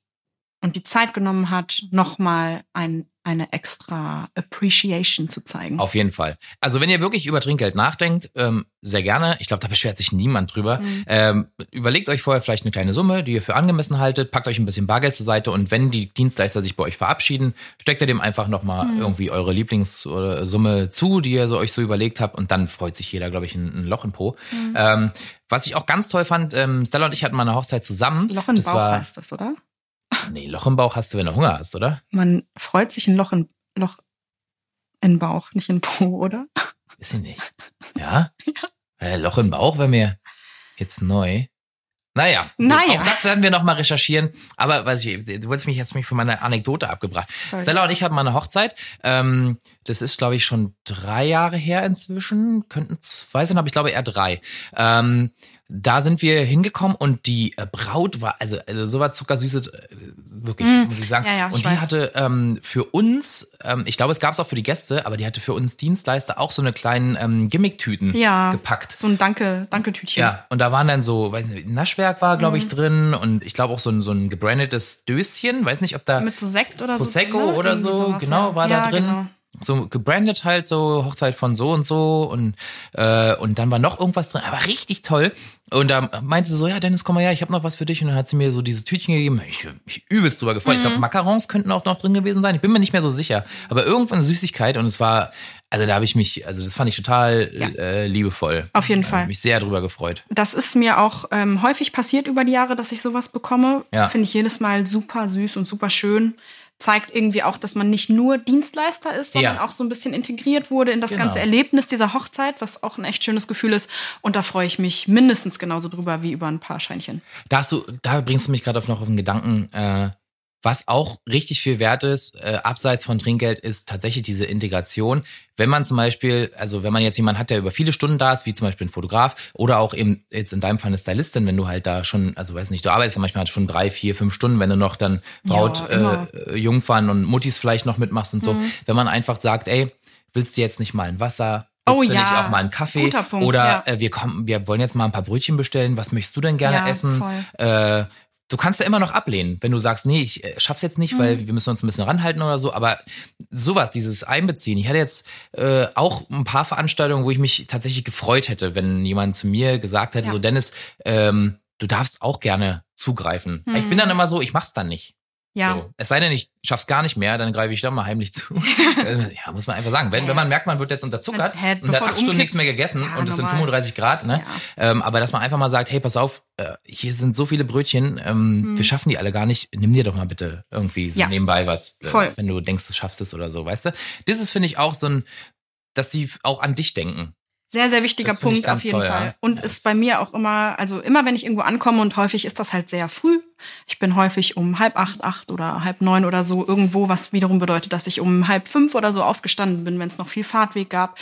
und die Zeit genommen hat, nochmal ein, eine extra Appreciation zu zeigen. Auf jeden Fall. Also wenn ihr wirklich über Trinkgeld nachdenkt, ähm, sehr gerne. Ich glaube, da beschwert sich niemand drüber. Mhm. Ähm, überlegt euch vorher vielleicht eine kleine Summe, die ihr für angemessen haltet, packt euch ein bisschen Bargeld zur Seite und wenn die Dienstleister sich bei euch verabschieden, steckt ihr dem einfach nochmal Mhm. irgendwie eure Lieblingssumme zu, die ihr so, euch so überlegt habt und dann freut sich jeder, glaube ich, ein, ein Loch im Po. Mhm. Ähm, was ich auch ganz toll fand, ähm, Stella und ich hatten mal eine Hochzeit zusammen. Loch im das Bauch war, heißt das, oder? Nee, Loch im Bauch hast du, wenn du Hunger hast, oder? Man freut sich ein Loch in Loch in Bauch, nicht in Po, oder? Ist sie nicht. [LAUGHS] Ja? Äh, Loch im Bauch wäre mir jetzt neu. Naja, Naja. auch das werden wir nochmal recherchieren. Aber weiß ich, du wolltest mich jetzt mich von meiner Anekdote abgebracht. Sorry. Stella und ich hatten mal eine Hochzeit. Ähm, das ist, glaube ich, schon drei Jahre her inzwischen. Könnten zwei sein, aber ich glaube eher drei. Ähm, da sind wir hingekommen und die äh, Braut war, also, also so war zuckersüße, äh, wirklich, muss ich sagen. Mm. Ja, ja, ich und die weiß. hatte ähm, für uns, ähm, ich glaube, es gab es auch für die Gäste, aber die hatte für uns Dienstleister auch so eine kleinen ähm, Gimmick-Tüten Ja. gepackt. So ein Danke, Danke-Tütchen. Ja, und da waren dann so, weiß nicht, Naschwerk war, glaube ich, Mhm. drin und ich glaube auch so ein, so ein gebrandetes Döschen, weiß nicht, ob da Mit so Sekt oder Prosecco so. drin, ne? oder so, sowas, genau, war da drin. Genau. So gebrandet halt, so Hochzeit von so und so und äh, und dann war noch irgendwas drin, aber richtig toll. Und da meinte sie so, ja, Dennis, komm mal her, ich habe noch was für dich. Und dann hat sie mir so dieses Tütchen gegeben. Ich mich übelst drüber gefreut. Ich Mhm. glaube, Macarons könnten auch noch drin gewesen sein. Ich bin mir nicht mehr so sicher. Aber irgendwann eine Süßigkeit und es war, also da habe ich mich, also das fand ich total Ja. äh, liebevoll. Auf jeden Äh, Fall. mich sehr drüber gefreut. Das ist mir auch ähm, häufig passiert über die Jahre, dass ich sowas bekomme. Ja. Finde ich jedes Mal super süß und super schön. Zeigt irgendwie auch, dass man nicht nur Dienstleister ist, sondern Ja. auch so ein bisschen integriert wurde in das Genau. ganze Erlebnis dieser Hochzeit, was auch ein echt schönes Gefühl ist. Und da freue ich mich mindestens genauso drüber wie über ein paar Scheinchen. Da, hast du, da bringst du mich gerade auf noch auf einen Gedanken. Äh, Was auch richtig viel wert ist, äh, abseits von Trinkgeld, ist tatsächlich diese Integration. Wenn man zum Beispiel, also wenn man jetzt jemanden hat, der über viele Stunden da ist, wie zum Beispiel ein Fotograf oder auch eben jetzt in deinem Fall eine Stylistin, wenn du halt da schon, also weiß nicht, du arbeitest ja manchmal schon drei, vier, fünf Stunden, wenn du noch dann Braut, Ja, äh, Jungfern und Muttis vielleicht noch mitmachst und so. Mhm. Wenn man einfach sagt, ey, willst du jetzt nicht mal ein Wasser? Oh ja, nicht auch mal einen Kaffee? guter Punkt, oder ja. äh, wir kommen, wir wollen jetzt mal ein paar Brötchen bestellen. Was möchtest du denn gerne Ja, essen? voll. Äh, du kannst ja immer noch ablehnen, wenn du sagst, nee, ich äh, schaff's jetzt nicht, Mhm. weil wir müssen uns ein bisschen ranhalten oder so. Aber sowas, dieses Einbeziehen. Ich hatte jetzt äh, auch ein paar Veranstaltungen, wo ich mich tatsächlich gefreut hätte, wenn jemand zu mir gesagt hätte, Ja. so Dennis, ähm, du darfst auch gerne zugreifen. Mhm. Ich bin dann immer so, ich mach's dann nicht. Ja. So. Es sei denn, ich schaff's gar nicht mehr, dann greife ich da mal heimlich zu. [LAUGHS] Ja, muss man einfach sagen. Wenn, wenn man merkt, man wird jetzt unterzuckert Hä, und hat acht Stunden nichts mehr gegessen Ja, und es sind normal. 35 Grad, ne? Ähm, aber dass man einfach mal sagt, hey, pass auf, äh, hier sind so viele Brötchen, ähm, wir schaffen die alle gar nicht. Nimm dir doch mal bitte irgendwie so Mhm. Ja. nebenbei was, äh, Voll. wenn du denkst, du schaffst es oder so, weißt du? Das ist, finde ich, auch so ein, dass die auch an dich denken. Sehr, sehr wichtiger Punkt auf jeden ja. Fall. Und Ja, ist bei mir auch immer, also immer wenn ich irgendwo ankomme und häufig ist das halt sehr früh. Ich bin häufig um halb acht, acht oder halb neun oder so irgendwo, was wiederum bedeutet, dass ich um halb fünf oder so aufgestanden bin, wenn es noch viel Fahrtweg gab.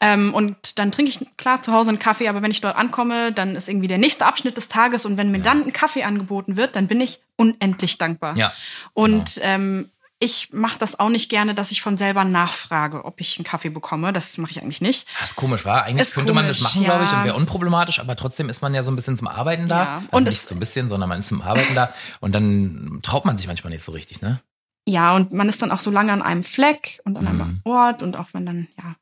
Ähm, und dann trinke ich klar zu Hause einen Kaffee, aber wenn ich dort ankomme, dann ist irgendwie der nächste Abschnitt des Tages und wenn mir dann ein Kaffee angeboten wird, dann bin ich unendlich dankbar. Ja, Und ähm, ich mache das auch nicht gerne, dass ich von selber nachfrage, ob ich einen Kaffee bekomme. Das mache ich eigentlich nicht. Das ist komisch, war. Eigentlich Ist könnte man das komisch, machen, glaube ich, ja. und wäre unproblematisch, aber trotzdem ist man ja so ein bisschen zum Arbeiten da. Ja, Also und nicht so ein bisschen, sondern man ist zum Arbeiten da und dann traut man sich manchmal nicht so richtig, ne? Ja, und man ist dann auch so lange an einem Fleck und an Mhm. einem Ort und auch wenn dann, ja.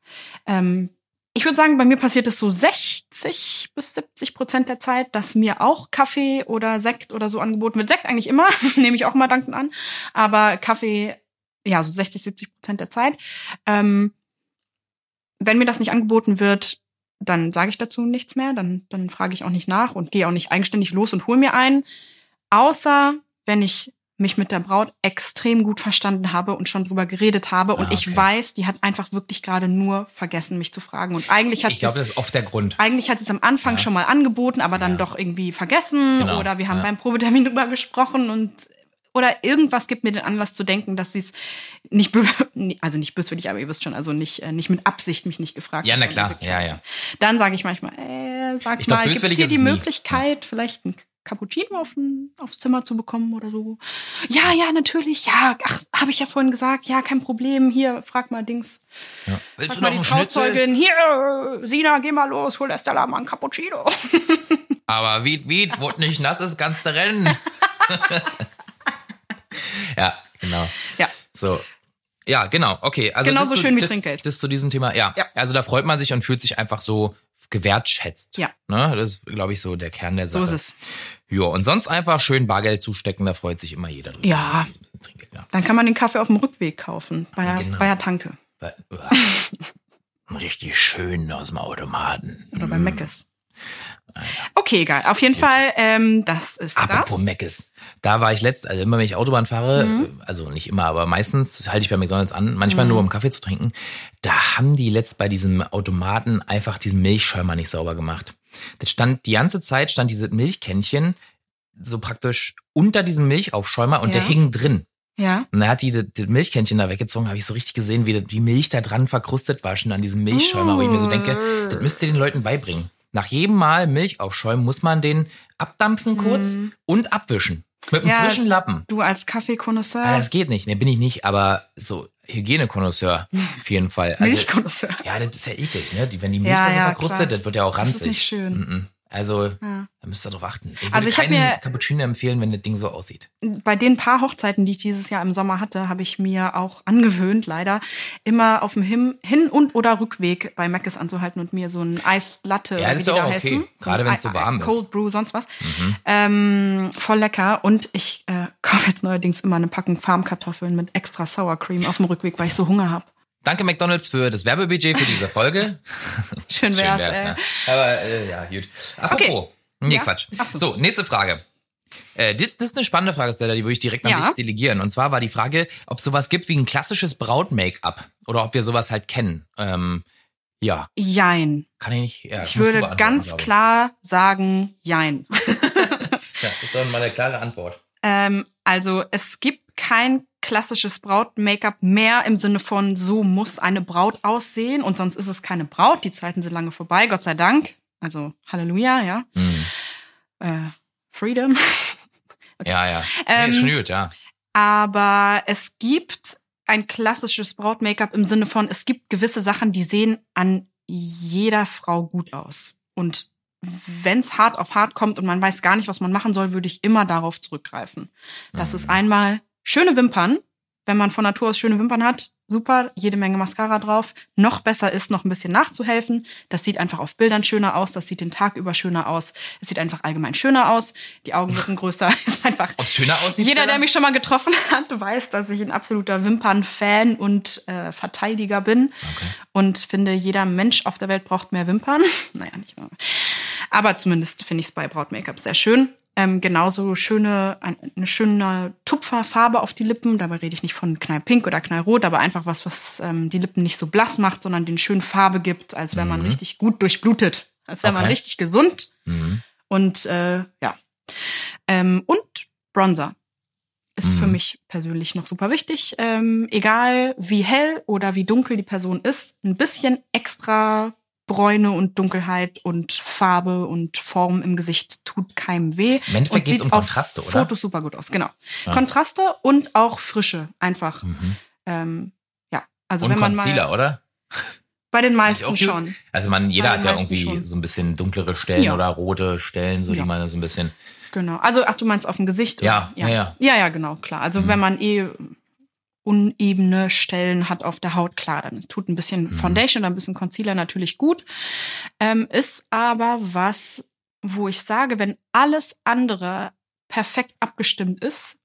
Ähm, ich würde sagen, bei mir passiert es so 60 bis 70 Prozent der Zeit, dass mir auch Kaffee oder Sekt oder so angeboten wird. Sekt eigentlich immer, [LAUGHS] nehme ich auch mal dankend an. Aber Kaffee, ja, so 60, 70 Prozent der Zeit. Ähm, wenn mir das nicht angeboten wird, dann sage ich dazu nichts mehr, dann, dann frage ich auch nicht nach und gehe auch nicht eigenständig los und hole mir einen. Außer wenn ich mich mit der Braut extrem gut verstanden habe und schon drüber geredet habe und Ah, ich okay. weiß, die hat einfach wirklich gerade nur vergessen, mich zu fragen. Und eigentlich hat Ich glaube, sie das ist oft der Grund. eigentlich hat sie es am Anfang Ja. schon mal angeboten, aber dann Ja. doch irgendwie vergessen Genau, oder wir haben ja. beim Probetermin [LAUGHS] drüber gesprochen und oder irgendwas gibt mir den Anlass zu denken, dass sie es nicht, [LAUGHS] also nicht böswillig, aber ihr wisst schon, also nicht, äh, nicht mit Absicht mich nicht gefragt Ja, na klar, ja, vergessen. Dann sage ich manchmal, äh, sag Ich mal, gibt es hier die es nie. Möglichkeit, vielleicht ein Cappuccino auf ein, aufs Zimmer zu bekommen oder so? Ja, ja, natürlich, ja, ach, habe ich ja vorhin gesagt, ja, kein Problem, hier, frag mal Dings. Ja. Willst Frag du mal noch die einen Schnitzel? Trauzeugin, hier, Sina, geh mal los, hol der Stella mal ein Cappuccino. [LAUGHS] Aber wied, wied, wurde nicht nass ist, kannst du rennen. ja, genau. Ja. So. Ja, genau. Okay. Also Genauso das zu- schön wie das, Trinkgeld. Das zu diesem Thema. Ja. Ja. Also da freut man sich und fühlt sich einfach so gewertschätzt. Ja. Ne? Das ist, glaube ich, so der Kern der So Sache. ist es. Ja, und sonst einfach schön Bargeld zustecken, da freut sich immer jeder drüber. Ja. So ein Trinkgeld, ja. Dann kann man den Kaffee auf dem Rückweg kaufen, bei der, Genau. bei der Tanke uah. Richtig schön aus dem Automaten. oder bei Meckes. Okay, egal. Auf jeden Fall, ähm, das ist Apropos das. Meckes. Da war ich letzt, also immer wenn ich Autobahn fahre, Mhm. also nicht immer, aber meistens halte ich bei McDonalds an, manchmal nur um Kaffee zu trinken. Da haben die letzt bei diesem Automaten einfach diesen Milchschäumer nicht sauber gemacht. Das stand die ganze Zeit stand diese Milchkännchen so praktisch unter diesem Milchaufschäumer und Ja. der hing drin. Ja. Und er hat die, die Milchkännchen da weggezogen, habe ich so richtig gesehen, wie die Milch da dran verkrustet war, schon an diesem Milchschäumer, wo ich mir so denke, das müsst ihr den Leuten beibringen. Nach jedem Mal Milch aufschäumen muss man den abdampfen kurz und abwischen. Mit einem Mhm. Ja, frischen Lappen. Du als Kaffeekonnoisseur, Ah, das geht nicht, ne, bin ich nicht, aber so Hygienekonnoisseur auf jeden Fall. Also, Milchkonnoisseur. ja, das ist ja eklig, ne? Die, wenn die Milch Ja, da so ja, verkrustet, klar. das wird ja auch Das ist ranzig. nicht schön. Mhm. Also, Ja. da müsst ihr drauf achten. Ich würde Also ich keinen mir- Cappuccino empfehlen, wenn das Ding so aussieht. Bei den paar Hochzeiten, die ich dieses Jahr im Sommer hatte, habe ich mir auch angewöhnt, leider, immer auf dem Hin-, Hin und oder Rückweg bei Meckes anzuhalten und mir so ein Eislatte Ja, das ist auch okay. heißen. Gerade ein wenn's so Ei- warm ist. Cold Brew, sonst was. Ähm, voll lecker. Und ich äh, [LAUGHS] kaufe jetzt neuerdings immer eine Packung Farmkartoffeln mit extra Sour Cream auf dem Rückweg, weil ich so Hunger habe. Danke McDonalds für das Werbebudget für diese Folge. [LAUGHS] Schön wär's, Schön wär's, ne? Aber äh, ja, gut. Apropos. Nee, Ja? Quatsch. So. So, nächste Frage. Äh, das, das ist eine spannende Frage, Stella, die würde ich direkt an Ja. dich delegieren. Und zwar war die Frage, ob sowas gibt wie ein klassisches Braut-Make-up oder ob wir sowas halt kennen. Ähm, ja, Jein. kann ich nicht. Ja, Ich würde ganz klar sagen, jein. [LAUGHS] Ja, das ist doch mal eine klare Antwort. Ähm, also es gibt kein klassisches Braut-Make-up mehr im Sinne von, so muss eine Braut aussehen und sonst ist es keine Braut. Die Zeiten sind lange vorbei, Gott sei Dank. Also Halleluja, ja. Mhm. Äh, Freedom. [LAUGHS] Ja, ja. Ähm, nee, schon gut, ja. Aber es gibt ein klassisches Braut-Make-up im Sinne von, es gibt gewisse Sachen, die sehen an jeder Frau gut aus. Und wenn es hart auf hart kommt und man weiß gar nicht, was man machen soll, würde ich immer darauf zurückgreifen. Das Mhm. ist einmal schöne Wimpern. Wenn man von Natur aus schöne Wimpern hat, super, jede Menge Mascara drauf. Noch besser ist, noch ein bisschen nachzuhelfen. Das sieht einfach auf Bildern schöner aus, das sieht den Tag über schöner aus. Es sieht einfach allgemein schöner aus. Die Augen wirken [LAUGHS] größer. ist einfach. Ob schöner aussieht? Jeder, der mich schon mal getroffen hat, weiß, dass ich ein absoluter Wimpern-Fan und äh, Verteidiger bin. Okay. Und finde, jeder Mensch auf der Welt braucht mehr Wimpern. [LAUGHS] naja, nicht immer. Aber zumindest finde ich es bei Braut-Make-up sehr schön. Ähm, genauso schöne, ein, eine schöne Tupferfarbe auf die Lippen. Dabei rede ich nicht von knallpink oder knallrot, aber einfach was, was ähm, die Lippen nicht so blass macht, sondern den schönen Farbe gibt, als wäre man richtig gut durchblutet. Als wäre man Okay. richtig gesund. Mhm. Und äh, ja. Ähm, und Bronzer ist für Mhm. mich persönlich noch super wichtig. Ähm, egal wie hell oder wie dunkel die Person ist, ein bisschen extra Bräune und Dunkelheit und Farbe und Form im Gesicht tut keinem weh. Im Endeffekt geht's sieht um Kontraste, oder? Fotos super gut aus, genau. Ja. Kontraste und auch Frische, einfach. Mhm. Ähm, ja, also Und wenn man Concealer, mal oder? bei den meisten schon. Also man, jeder hat ja irgendwie schon. so ein bisschen dunklere Stellen Ja. oder rote Stellen, so Ja. die man so ein bisschen. Genau. Also, ach, du meinst auf dem Gesicht? Ja, oder? ja, ja. ja. Mhm. Ja, ja, genau, klar. Also, wenn man eh unebene Stellen hat auf der Haut, klar, dann tut ein bisschen Mhm. Foundation oder ein bisschen Concealer natürlich gut. Ähm, ist aber was, wo ich sage, wenn alles andere perfekt abgestimmt ist,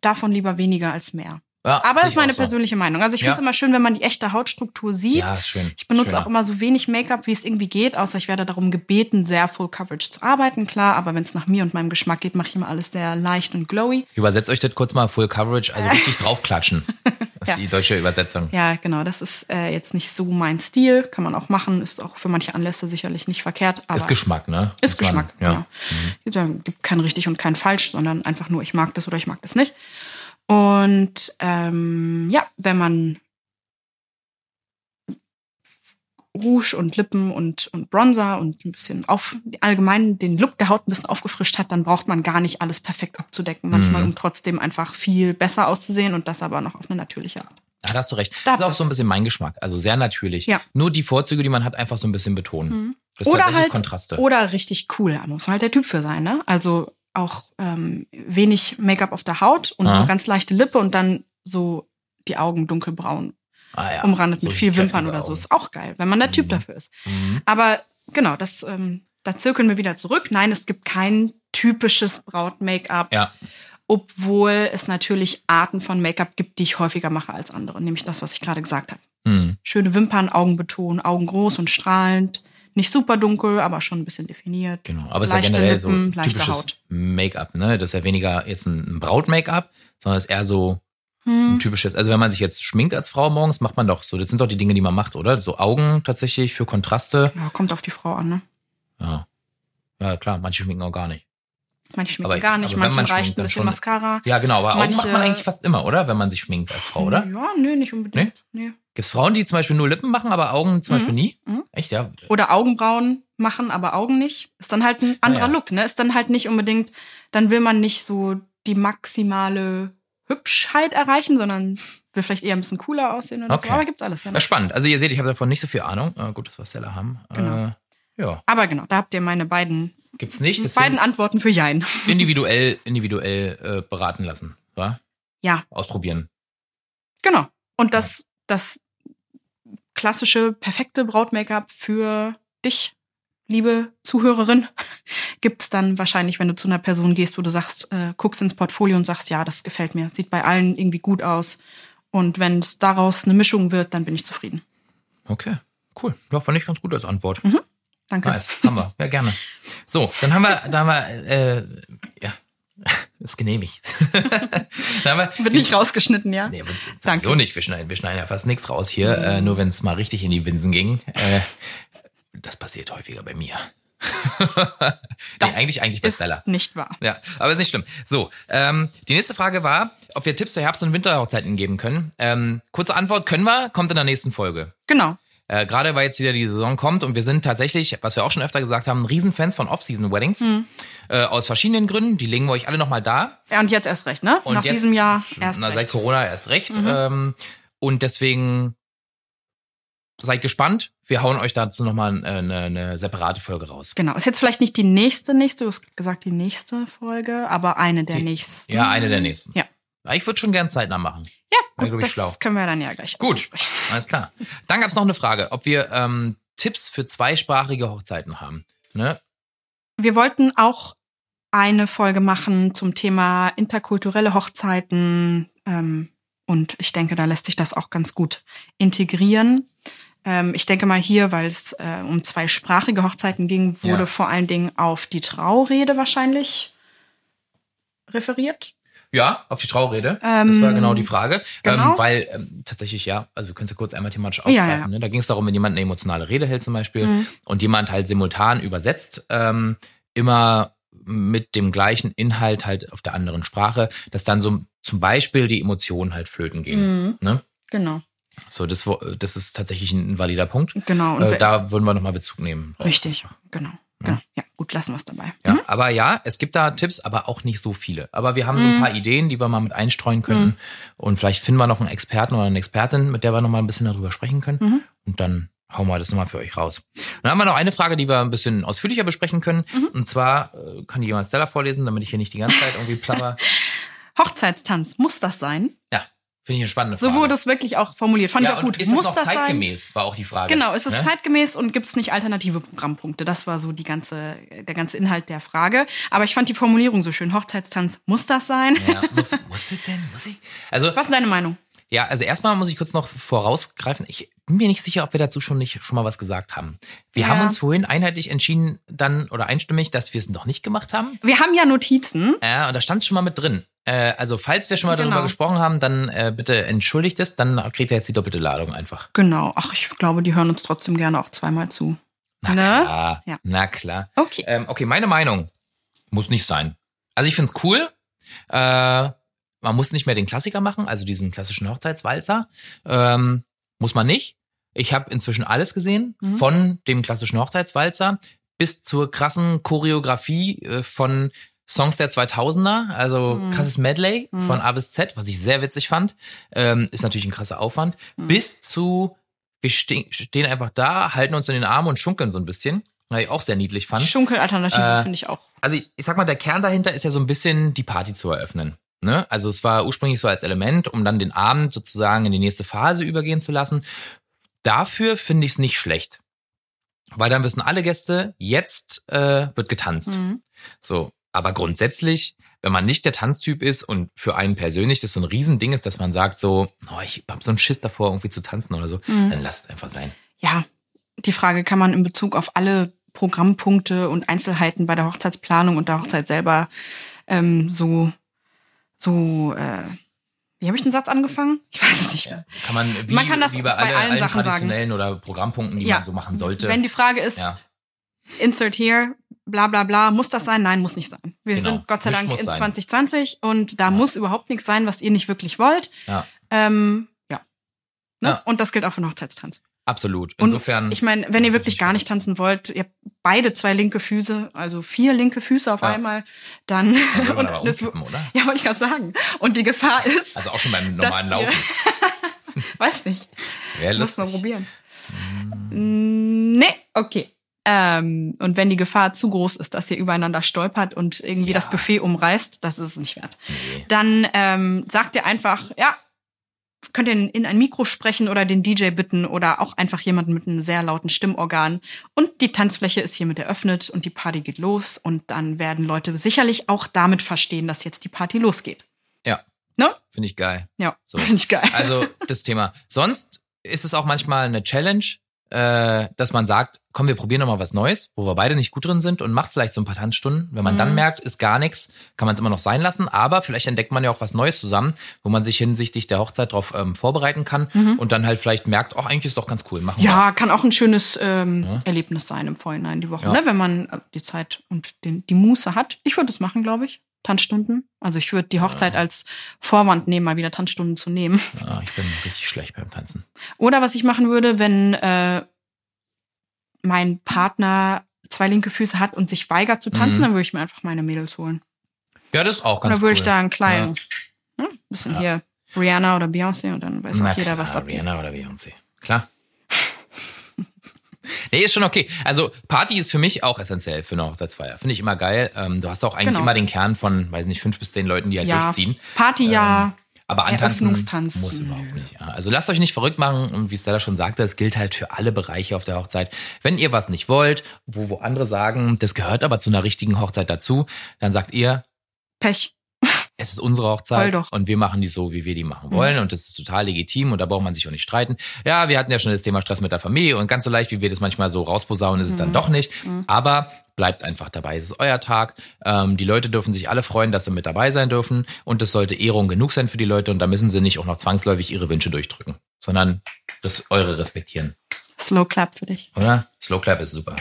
davon lieber weniger als mehr. Ja, Aber das ist meine so. persönliche Meinung. Also ich finde es Ja. immer schön, wenn man die echte Hautstruktur sieht. Ja, ist schön. Ich benutze Schöner. auch immer so wenig Make-up, wie es irgendwie geht, außer ich werde darum gebeten, sehr Full Coverage zu arbeiten, klar. Aber wenn es nach mir und meinem Geschmack geht, mache ich immer alles sehr leicht und glowy. Übersetzt euch das kurz mal Full Coverage, also richtig [LAUGHS] draufklatschen. Das ist Ja. die deutsche Übersetzung. Ja, genau, das ist äh, jetzt nicht so mein Stil. Kann man auch machen, ist auch für manche Anlässe sicherlich nicht verkehrt. Aber Ist Geschmack, ne? Ist man- Geschmack, ja. genau. Da gibt kein richtig und kein falsch, sondern einfach nur, ich mag das oder ich mag das nicht. Und ähm, ja, wenn man Rouge und Lippen und, und Bronzer und ein bisschen auf allgemein den Look der Haut ein bisschen aufgefrischt hat, dann braucht man gar nicht alles perfekt abzudecken. Manchmal, Mhm. um trotzdem einfach viel besser auszusehen und das aber noch auf eine natürliche Art. Ja, da hast du recht. Da Das ist auch so ein bisschen mein Geschmack. Also sehr natürlich. Ja. Nur die Vorzüge, die man hat, einfach so ein bisschen betonen. Das ist Oder tatsächlich halt, Kontraste. oder richtig cool. Da muss man halt der Typ für sein, ne? Also auch ähm, wenig Make-up auf der Haut und eine ganz leichte Lippe und dann so die Augen dunkelbraun ah, ja. umrandet So mit viel Wimpern oder so. Ist auch geil, wenn man der Typ Mhm. dafür ist. Mhm. Aber genau, das, ähm, da zirkeln wir wieder zurück. Nein, es gibt kein typisches Braut-Make-up, Ja. obwohl es natürlich Arten von Make-up gibt, die ich häufiger mache als andere. Nämlich das, was ich gerade gesagt habe. Mhm. Schöne Wimpern, Augen betonen, Augen groß und strahlend. Nicht super dunkel, aber schon ein bisschen definiert. Genau. Aber es ist ja generell Lippen, so typisches. Make-up, ne? Das ist ja weniger jetzt ein ein Braut-Make-up, sondern es ist eher so Hm. ein typisches. Also wenn man sich jetzt schminkt als Frau morgens, macht man doch so. Das sind doch die Dinge, die man macht, oder? So Augen tatsächlich für Kontraste. Ja, kommt auf die Frau an, ne? Ja. Ja, klar, manche schminken auch gar nicht. Manche schminken Aber- gar nicht, manchen man reicht schminkt, ein bisschen schon- Mascara. Ja, genau, aber Augen macht man Manche- eigentlich fast immer, oder? Wenn man sich schminkt als Frau, oder? Ja, nö, nicht unbedingt. Nee. Gibt es Frauen, die zum Beispiel nur Lippen machen, aber Augen zum Mhm. Beispiel nie? Mhm. Echt, ja? Oder Augenbrauen machen, aber Augen nicht. Ist dann halt ein anderer Ja, ja. Look, ne? Ist dann halt nicht unbedingt, dann will man nicht so die maximale Hübschheit erreichen, sondern will vielleicht eher ein bisschen cooler aussehen oder Okay. so. Aber gibt's alles, ja. Ja, spannend. Also ihr seht, ich habe davon nicht so viel Ahnung. Äh, gut, dass wir Stella haben. Genau. Äh, ja, Aber genau, da habt ihr meine beiden, gibt's nicht. beiden Antworten für Jein. individuell, individuell äh, beraten lassen. Ja? Ja, Ausprobieren. genau. Und das, das klassische, perfekte Braut-Make-up für dich, liebe Zuhörerin, [LAUGHS] gibt's dann wahrscheinlich, wenn du zu einer Person gehst, wo du sagst, äh, guckst ins Portfolio und sagst, ja, das gefällt mir, sieht bei allen irgendwie gut aus. Und wenn es daraus eine Mischung wird, dann bin ich zufrieden. Okay, cool. Ja, fand ich ganz gut als Antwort. Danke. Nice, haben wir. Ja, gerne. So, dann haben wir, da haben wir, äh, ja, [LAUGHS] ist genehmigt. [LAUGHS] wir, Wird nicht rausgeschnitten, ja? Nee, Danke. sowieso nicht. Wir schneiden, wir schneiden ja fast nichts raus hier, äh, nur wenn es mal richtig in die Binsen ging. Äh, das passiert häufiger bei mir. [LAUGHS] nee, eigentlich, eigentlich Bestseller. nicht wahr. Ja, aber ist nicht schlimm. So, ähm, die nächste Frage war, ob wir Tipps für Herbst- und Winterhochzeiten geben können. Ähm, kurze Antwort, können wir, kommt in der nächsten Folge. Genau. Äh, Gerade weil jetzt wieder die Saison kommt und wir sind tatsächlich, was wir auch schon öfter gesagt haben, Riesenfans von Off-Season-Weddings. Mhm. Äh, aus verschiedenen Gründen. Die legen wir euch alle nochmal da. Ja, und jetzt erst recht, ne? Und Nach jetzt, diesem Jahr erst na, recht. Seit Corona erst recht. Mhm. Ähm, und deswegen seid gespannt. Wir hauen euch dazu nochmal eine, eine separate Folge raus. Genau. Ist jetzt vielleicht nicht die nächste, nächste, du hast gesagt die nächste Folge, aber eine der Die- nächsten. Ja, eine der nächsten. Ja. Ich würde schon gern zeitnah machen. Ja, gut, ich, das schlau. können wir dann ja gleich Gut, alles klar. Dann gab's noch eine Frage, ob wir ähm, Tipps für zweisprachige Hochzeiten haben. Ne? Wir wollten auch eine Folge machen zum Thema interkulturelle Hochzeiten. Ähm, und ich denke, da lässt sich das auch ganz gut integrieren. Ähm, ich denke mal hier, weil es äh, um zweisprachige Hochzeiten ging, wurde Ja. vor allen Dingen auf die Traurede wahrscheinlich referiert. Ja, auf die Traurede. Ähm, das war genau die Frage. genau. Ähm, weil ähm, tatsächlich, ja, also wir können es ja kurz einmal thematisch Ja, aufgreifen. ja, ja. Ne? Da ging es darum, wenn jemand eine emotionale Rede hält zum Beispiel Mhm. und jemand halt simultan übersetzt, ähm, immer mit dem gleichen Inhalt halt auf der anderen Sprache, dass dann so zum Beispiel die Emotionen halt flöten gehen. Mhm. Ne? Genau, So, das, das ist tatsächlich ein valider Punkt. genau. Und Äh, da würden wir nochmal Bezug nehmen. richtig, genau. genau. Ja, gut, lassen wir es dabei. Ja, Mhm. aber ja, es gibt da Tipps, aber auch nicht so viele. Aber wir haben so ein Mhm. paar Ideen, die wir mal mit einstreuen könnten. Und vielleicht finden wir noch einen Experten oder eine Expertin, mit der wir noch mal ein bisschen darüber sprechen können. Mhm. Und dann hauen wir das nochmal für euch raus. Dann haben wir noch eine Frage, die wir ein bisschen ausführlicher besprechen können. Mhm. Und zwar äh, kann die jemand Stella vorlesen, damit ich hier nicht die ganze Zeit irgendwie plapper. [LAUGHS] Hochzeitstanz, muss das sein? ja, finde ich eine spannende So Frage. wurde es wirklich auch formuliert. Fand ja, ich auch gut. Ist muss es noch das sein? zeitgemäß, war auch die Frage. Genau, ist es ne? zeitgemäß und gibt es nicht alternative Programmpunkte? Das war so die ganze, der ganze Inhalt der Frage. Aber ich fand die Formulierung so schön. Hochzeitstanz, muss das sein? Ja, [LAUGHS] muss, muss es denn? Muss ich? Also, Was ist deine Meinung? Ja, also erstmal muss ich kurz noch vorausgreifen. Ich bin mir nicht sicher, ob wir dazu schon nicht schon mal was gesagt haben. Wir Ja. haben uns vorhin einheitlich entschieden, dann oder einstimmig, dass wir es noch nicht gemacht haben. Wir haben ja Notizen. Ja, und da stand schon mal mit drin. Äh, also falls wir schon mal Genau. darüber gesprochen haben, dann äh, bitte entschuldigt es, dann kriegt ihr jetzt die doppelte Ladung einfach. Genau. Ach, ich glaube, die hören uns trotzdem gerne auch zweimal zu. Na Ne? klar, Ja. na klar. Okay. Ähm, okay, meine Meinung muss nicht sein. Also ich find's cool. Äh, man muss nicht mehr den Klassiker machen, also diesen klassischen Hochzeitswalzer. Ähm, muss man nicht. Ich habe inzwischen alles gesehen, Mhm. von dem klassischen Hochzeitswalzer bis zur krassen Choreografie äh, von Songs der 2000er, also Mhm. krasses Medley Mhm. von A bis Z, was ich sehr witzig fand. Ähm, ist natürlich ein krasser Aufwand. Mhm. Bis zu, wir ste stehen einfach da, halten uns in den Arm und schunkeln so ein bisschen. Was ich auch sehr niedlich fand. Schunkelalternative Äh, finde ich auch. Also ich, ich sag mal, der Kern dahinter ist ja so ein bisschen die Party zu eröffnen. Ne? Also es war ursprünglich so als Element, um dann den Abend sozusagen in die nächste Phase übergehen zu lassen. Dafür finde ich es nicht schlecht. Weil dann wissen alle Gäste, jetzt äh, wird getanzt. Mhm. So, aber grundsätzlich, wenn man nicht der Tanztyp ist und für einen persönlich das so ein Riesending ist, dass man sagt so, oh, ich hab so einen Schiss davor, irgendwie zu tanzen oder so, Mhm. dann lasst es einfach sein. Ja, die Frage kann man in Bezug auf alle Programmpunkte und Einzelheiten bei der Hochzeitsplanung und der Hochzeit selber ähm, so, so, äh, wie habe ich den Satz angefangen? Ich weiß es nicht mehr. Kann man wie, Man kann das wie bei, bei alle, allen allen Sachen sagen. traditionellen oder Programmpunkten, die Ja. man so machen sollte. Wenn die Frage ist, ja. insert here, bla bla bla, muss das sein? Nein, muss nicht sein. Wir Genau. sind Gott sei Dank in sein. 2020 und da muss überhaupt nichts sein, was ihr nicht wirklich wollt. Ja. Ähm, ja. Ne? Ja. Und das gilt auch für den Hochzeitstanz. Absolut. Und Insofern. Ich meine, wenn ihr wirklich gar nicht tanzen wollt, ihr habt beide zwei linke Füße, also vier linke Füße auf Ja. einmal, dann. Man [LAUGHS] aber das- oder? ja, wollte ich gerade sagen. Und die Gefahr ist, Also auch schon beim normalen ihr- Laufen. [LAUGHS] weiß nicht, muss lustig. probieren. Nee, okay. Ähm, und wenn die Gefahr zu groß ist, dass ihr übereinander stolpert und irgendwie Ja. das Buffet umreißt, das ist es nicht wert. Nee. Dann ähm, sagt ihr einfach, ja, könnt ihr in ein Mikro sprechen oder den DJ bitten oder auch einfach jemanden mit einem sehr lauten Stimmorgan. Und die Tanzfläche ist hiermit eröffnet und die Party geht los. Und dann werden Leute sicherlich auch damit verstehen, dass jetzt die Party losgeht. Ja, Ne? finde ich geil. Ja, So. [LAUGHS] finde ich geil. Also das Thema. Sonst ist es auch manchmal eine Challenge, äh, dass man sagt, komm, wir probieren noch mal was Neues, wo wir beide nicht gut drin sind und macht vielleicht so ein paar Tanzstunden. Wenn man dann merkt, ist gar nichts, kann man es immer noch sein lassen. Aber vielleicht entdeckt man ja auch was Neues zusammen, wo man sich hinsichtlich der Hochzeit darauf ähm, vorbereiten kann und dann halt vielleicht merkt, ach, eigentlich ist doch ganz cool, machen wir. Ja, kann auch ein schönes ähm, Erlebnis sein im Vorhinein die Woche, Ja. ne? wenn man äh, die Zeit und den, die Muße hat. Ich würde das machen, glaube ich. Tanzstunden. Also ich würde die Hochzeit als Vorwand nehmen, mal wieder Tanzstunden zu nehmen. Ah, ich bin richtig schlecht beim Tanzen. Oder was ich machen würde, wenn äh, mein Partner zwei linke Füße hat und sich weigert zu tanzen, Mhm. dann würde ich mir einfach meine Mädels holen. Ja, das ist auch ganz Oder würde cool. ich da einen kleinen, ne, bisschen hier Rihanna oder Beyoncé und dann weiß Na auch jeder, was klar, abgeht. Rihanna oder Beyoncé. Klar. Nee, ist schon okay. Also Party ist für mich auch essentiell für eine Hochzeitsfeier. Finde ich immer geil. Ähm, du hast auch eigentlich Genau. immer den Kern von, weiß nicht, fünf bis zehn Leuten, die halt Ja, durchziehen. Party ja. Aber antanzen muss überhaupt nicht. Ja. Also lasst euch nicht verrückt machen. Und wie Stella schon sagte, es gilt halt für alle Bereiche auf der Hochzeit. Wenn ihr was nicht wollt, wo, wo andere sagen, das gehört aber zu einer richtigen Hochzeit dazu, dann sagt ihr, Pech. Es ist unsere Hochzeit doch. und wir machen die so, wie wir die machen wollen und das ist total legitim und da braucht man sich auch nicht streiten. Ja, wir hatten ja schon das Thema Stress mit der Familie und ganz so leicht, wie wir das manchmal so rausposaunen, ist es dann doch nicht. Aber bleibt einfach dabei. Es ist euer Tag. Ähm, die Leute dürfen sich alle freuen, dass sie mit dabei sein dürfen und es sollte Ehrung genug sein für die Leute und da müssen sie nicht auch noch zwangsläufig ihre Wünsche durchdrücken, sondern eure respektieren. Slow Clap für dich. Oder? Slow Clap ist super.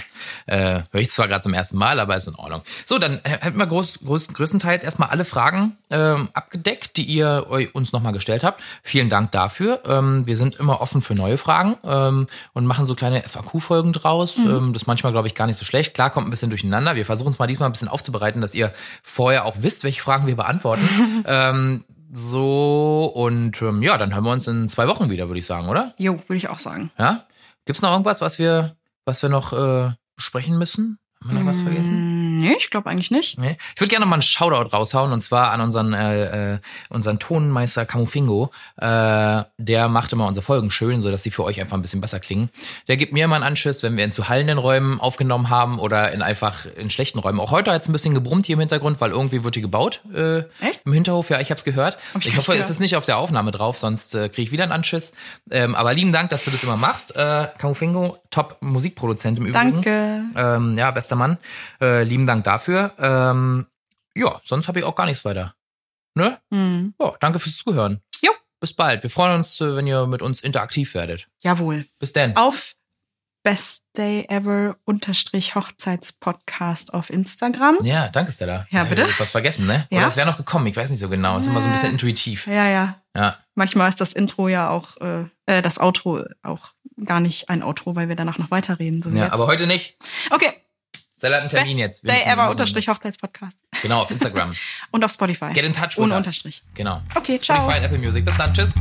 Äh, Höre ich zwar gerade zum ersten Mal, aber ist in Ordnung. So, dann hätten wir groß, groß, größtenteils erstmal alle Fragen ähm, abgedeckt, die ihr uns nochmal gestellt habt. Vielen Dank dafür. Ähm, wir sind immer offen für neue Fragen ähm, und machen so kleine FAQ-Folgen draus. Ähm, das ist manchmal, glaube ich, gar nicht so schlecht. Klar, kommt ein bisschen durcheinander. Wir versuchen es mal diesmal ein bisschen aufzubereiten, dass ihr vorher auch wisst, welche Fragen wir beantworten. [LAUGHS] ähm, so, und ähm, ja, dann hören wir uns in zwei Wochen wieder, würde ich sagen, oder? Jo, würde ich auch sagen. Ja? Gibt's noch irgendwas, was wir, was wir noch äh, besprechen müssen? Haben wir noch was vergessen? Nee, ich glaube eigentlich nicht. Nee. Ich würde gerne mal einen Shoutout raushauen und zwar an unseren äh, äh, unseren Tonmeister Camufingo. Äh, der macht immer unsere Folgen schön, so dass die für euch einfach ein bisschen besser klingen. Der gibt mir immer einen Anschiss, wenn wir in zu hallenden Räumen aufgenommen haben oder in einfach in schlechten Räumen. Auch heute hat es ein bisschen gebrummt hier im Hintergrund, weil irgendwie wird hier gebaut. Äh, Echt? Im Hinterhof, ja, ich habe es gehört. Hab ich ich hoffe, es ist nicht auf der Aufnahme drauf, sonst äh, kriege ich wieder einen Anschiss. Ähm, aber lieben Dank, dass du das immer machst. Äh, Camufingo, top Musikproduzent im Übrigen. Danke. Ähm, ja, bester Mann. Äh, lieben Dank dafür. Ähm, ja, sonst habe ich auch gar nichts weiter. Ne? Hm. Ja, danke fürs Zuhören. Jo. Bis bald. Wir freuen uns, äh, wenn ihr mit uns interaktiv werdet. Jawohl. Bis dann. Auf Best Day Ever unterstrich Hochzeitspodcast auf Instagram. Ja, danke, Stella. Ja, bitte? Ich was vergessen, ne? Ja? Oder es wäre noch gekommen. Ich weiß nicht so genau. Ist immer so ein bisschen intuitiv. Ja, ja. Ja. Manchmal ist das Intro ja auch, äh, äh, das Outro auch gar nicht ein Outro, weil wir danach noch weiterreden. So ja jetzt. aber heute nicht. okay. Stella hat einen Termin Best jetzt. Wir Day Ever unterstrich Hochzeitspodcast. Genau, auf Instagram. [LAUGHS] Und auf Spotify. Get in touch with Ohne us. Unterstrich. Genau. Okay, ciao. Spotify Apple Music. Bis dann. Tschüss.